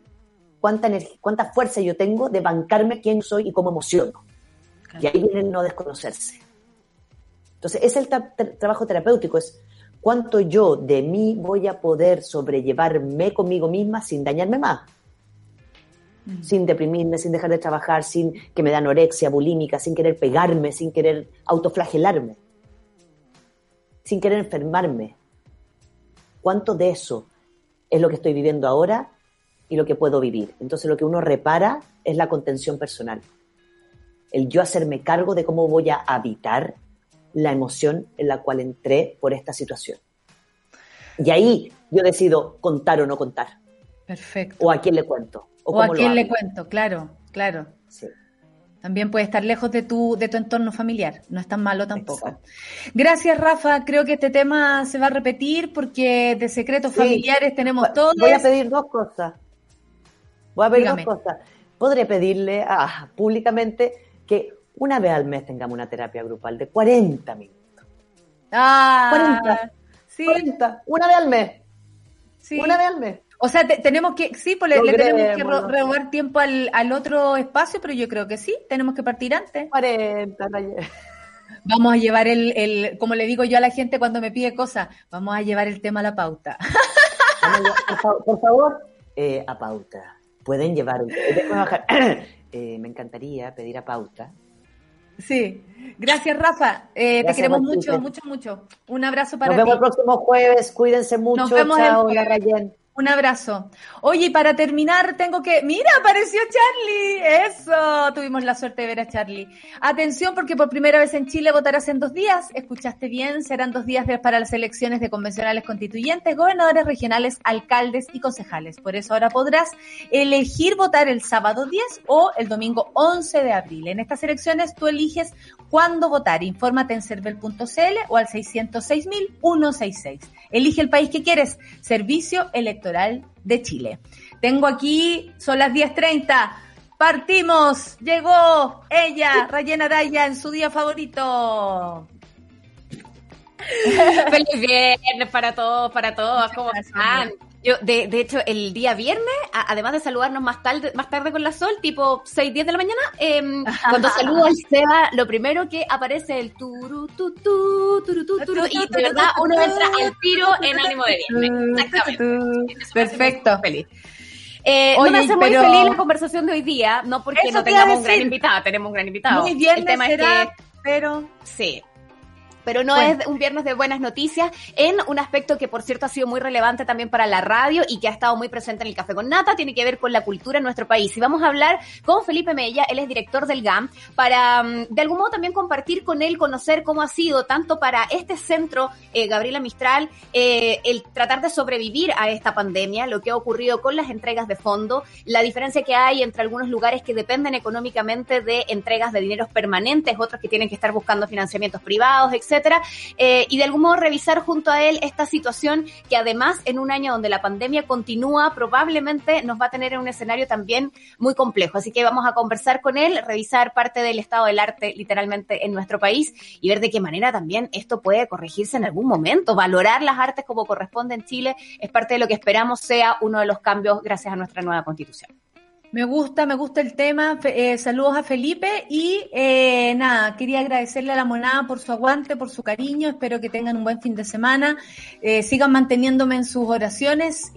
cuánta, energía, cuánta fuerza yo tengo de bancarme quién soy y cómo emociono. Y ahí viene el no desconocerse. Entonces, es el tra- tra- trabajo terapéutico, es cuánto yo de mí voy a poder sobrellevarme conmigo misma sin dañarme más, Mm. sin deprimirme, sin dejar de trabajar, sin que me da anorexia bulímica, sin querer pegarme, sin querer autoflagelarme, sin querer enfermarme. ¿Cuánto de eso es lo que estoy viviendo ahora y lo que puedo vivir? Entonces, lo que uno repara es la contención personal. El yo hacerme cargo de cómo voy a habitar la emoción en la cual entré por esta situación. Y ahí yo decido contar o no contar, Perfecto. o a quién le cuento, o, O a quién le cuento, claro, claro. Sí. También puede estar lejos de tu, de tu entorno familiar, no es tan malo tampoco. Exacto. Gracias, Rafa. Creo que este tema se va a repetir porque de secretos Sí. familiares tenemos todos. Voy a pedir dos cosas. Voy a pedir Dígame. dos cosas. Podré pedirle a, públicamente que una vez al mes tengamos una terapia grupal de 40 minutos. Ah, 40. sí, 40, una vez al mes. sí. Una vez al mes. O sea, te- tenemos que, sí, pues le, le tenemos que ro- robar tiempo al, al otro espacio, pero yo creo que sí, tenemos que partir antes. 40, Nayeli. *laughs* Vamos a llevar el, el, como le digo yo a la gente cuando me pide cosas, vamos a llevar el tema a la pauta. *laughs* Por favor, eh, a pauta. Pueden llevar. eh. *coughs* Eh, me encantaría pedir a pauta. Sí. Gracias, Rafa. Eh, te queremos mucho, mucho, mucho. Un abrazo para Nos vemos ti. el próximo jueves. Cuídense mucho. Nos vemos el Chao, jueves. Un abrazo. Oye, para terminar, tengo que. ¡Mira, apareció Charlie! ¡Eso! Tuvimos la suerte de ver a Charlie. Atención, porque por primera vez en Chile votarás en dos días. ¿Escuchaste bien? Serán dos días para las elecciones de convencionales constituyentes, gobernadores regionales, alcaldes y concejales. Por eso ahora podrás elegir votar el sábado 10 o el domingo 11 de abril. En estas elecciones tú eliges cuándo votar. Infórmate en cervel.cl o al 606.166. Elige el país que quieres. Servicio Electoral de Chile. Tengo aquí, son las 10.30. Partimos. Llegó ella, Rayena Araya, en su día favorito. *laughs* Feliz viernes para todos, para todas, ¿cómo están? Yo, de, de hecho, el día viernes, a- además de saludarnos más tarde, más tarde con la Sol, tipo 6, 10 de la mañana, em, *laughs* cuando saludo al Seba, lo primero que aparece es el turu, tu, tu, turu, tu, turu, y de verdad uno entra al tiro en ánimo de viernes. Exactamente. Perfecto. feliz. Eh, Oye, no me hace pero- muy feliz la conversación de hoy día, no porque Eso no tengamos un gran invitado, tenemos un gran invitado. Muy bien, el tema será, es que pero Sí. Pero no es un viernes de buenas noticias en un aspecto que por cierto ha sido muy relevante también para la radio y que ha estado muy presente en el Café con Nata, tiene que ver con la cultura en nuestro país. Y vamos a hablar con Felipe Mella, él es director del GAM, para mm, de algún modo también compartir con él, conocer cómo ha sido tanto para este centro, eh, Gabriela Mistral, eh, el tratar de sobrevivir a esta pandemia, lo que ha ocurrido con las entregas de fondo, la diferencia que hay entre algunos lugares que dependen económicamente de entregas de dineros permanentes, otros que tienen que estar buscando financiamientos privados, etcétera, eh, y de algún modo revisar junto a él esta situación que además en un año donde la pandemia continúa, probablemente nos va a tener en un escenario también muy complejo. Así que vamos a conversar con él, revisar parte del estado del arte literalmente en nuestro país y ver de qué manera también esto puede corregirse en algún momento. Valorar las artes como corresponde en Chile es parte de lo que esperamos sea uno de los cambios gracias a nuestra nueva constitución. Me gusta, me gusta el tema. Eh, saludos a Felipe y eh, nada, quería agradecerle a la monada por su aguante, por su cariño. Espero que tengan un buen fin de semana. Eh, sigan manteniéndome en sus oraciones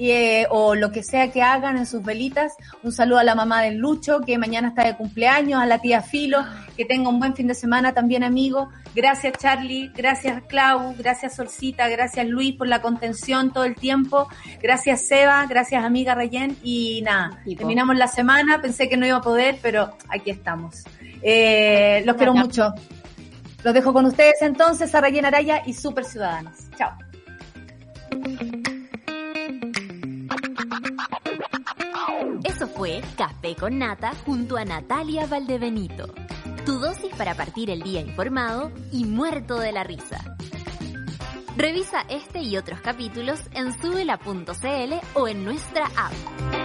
o lo que sea que hagan en sus velitas. Un saludo a la mamá del Lucho, que mañana está de cumpleaños, a la tía Filo, que tenga un buen fin de semana también, amigo. Gracias, Charlie. Gracias, Clau. Gracias, Solcita. Gracias, Luis, por la contención todo el tiempo. Gracias, Seba. Gracias, amiga Reyén. Y nada, terminamos la semana. Pensé que no iba a poder, pero aquí estamos. Eh, los quiero mucho. Los dejo con ustedes entonces, a Reyén Araya y Super Ciudadanos. Chao. Eso fue Café con Nata junto a Natalia Valdebenito. Tu dosis para partir el día informado y muerto de la risa. Revisa este y otros capítulos en subela.cl o en nuestra app.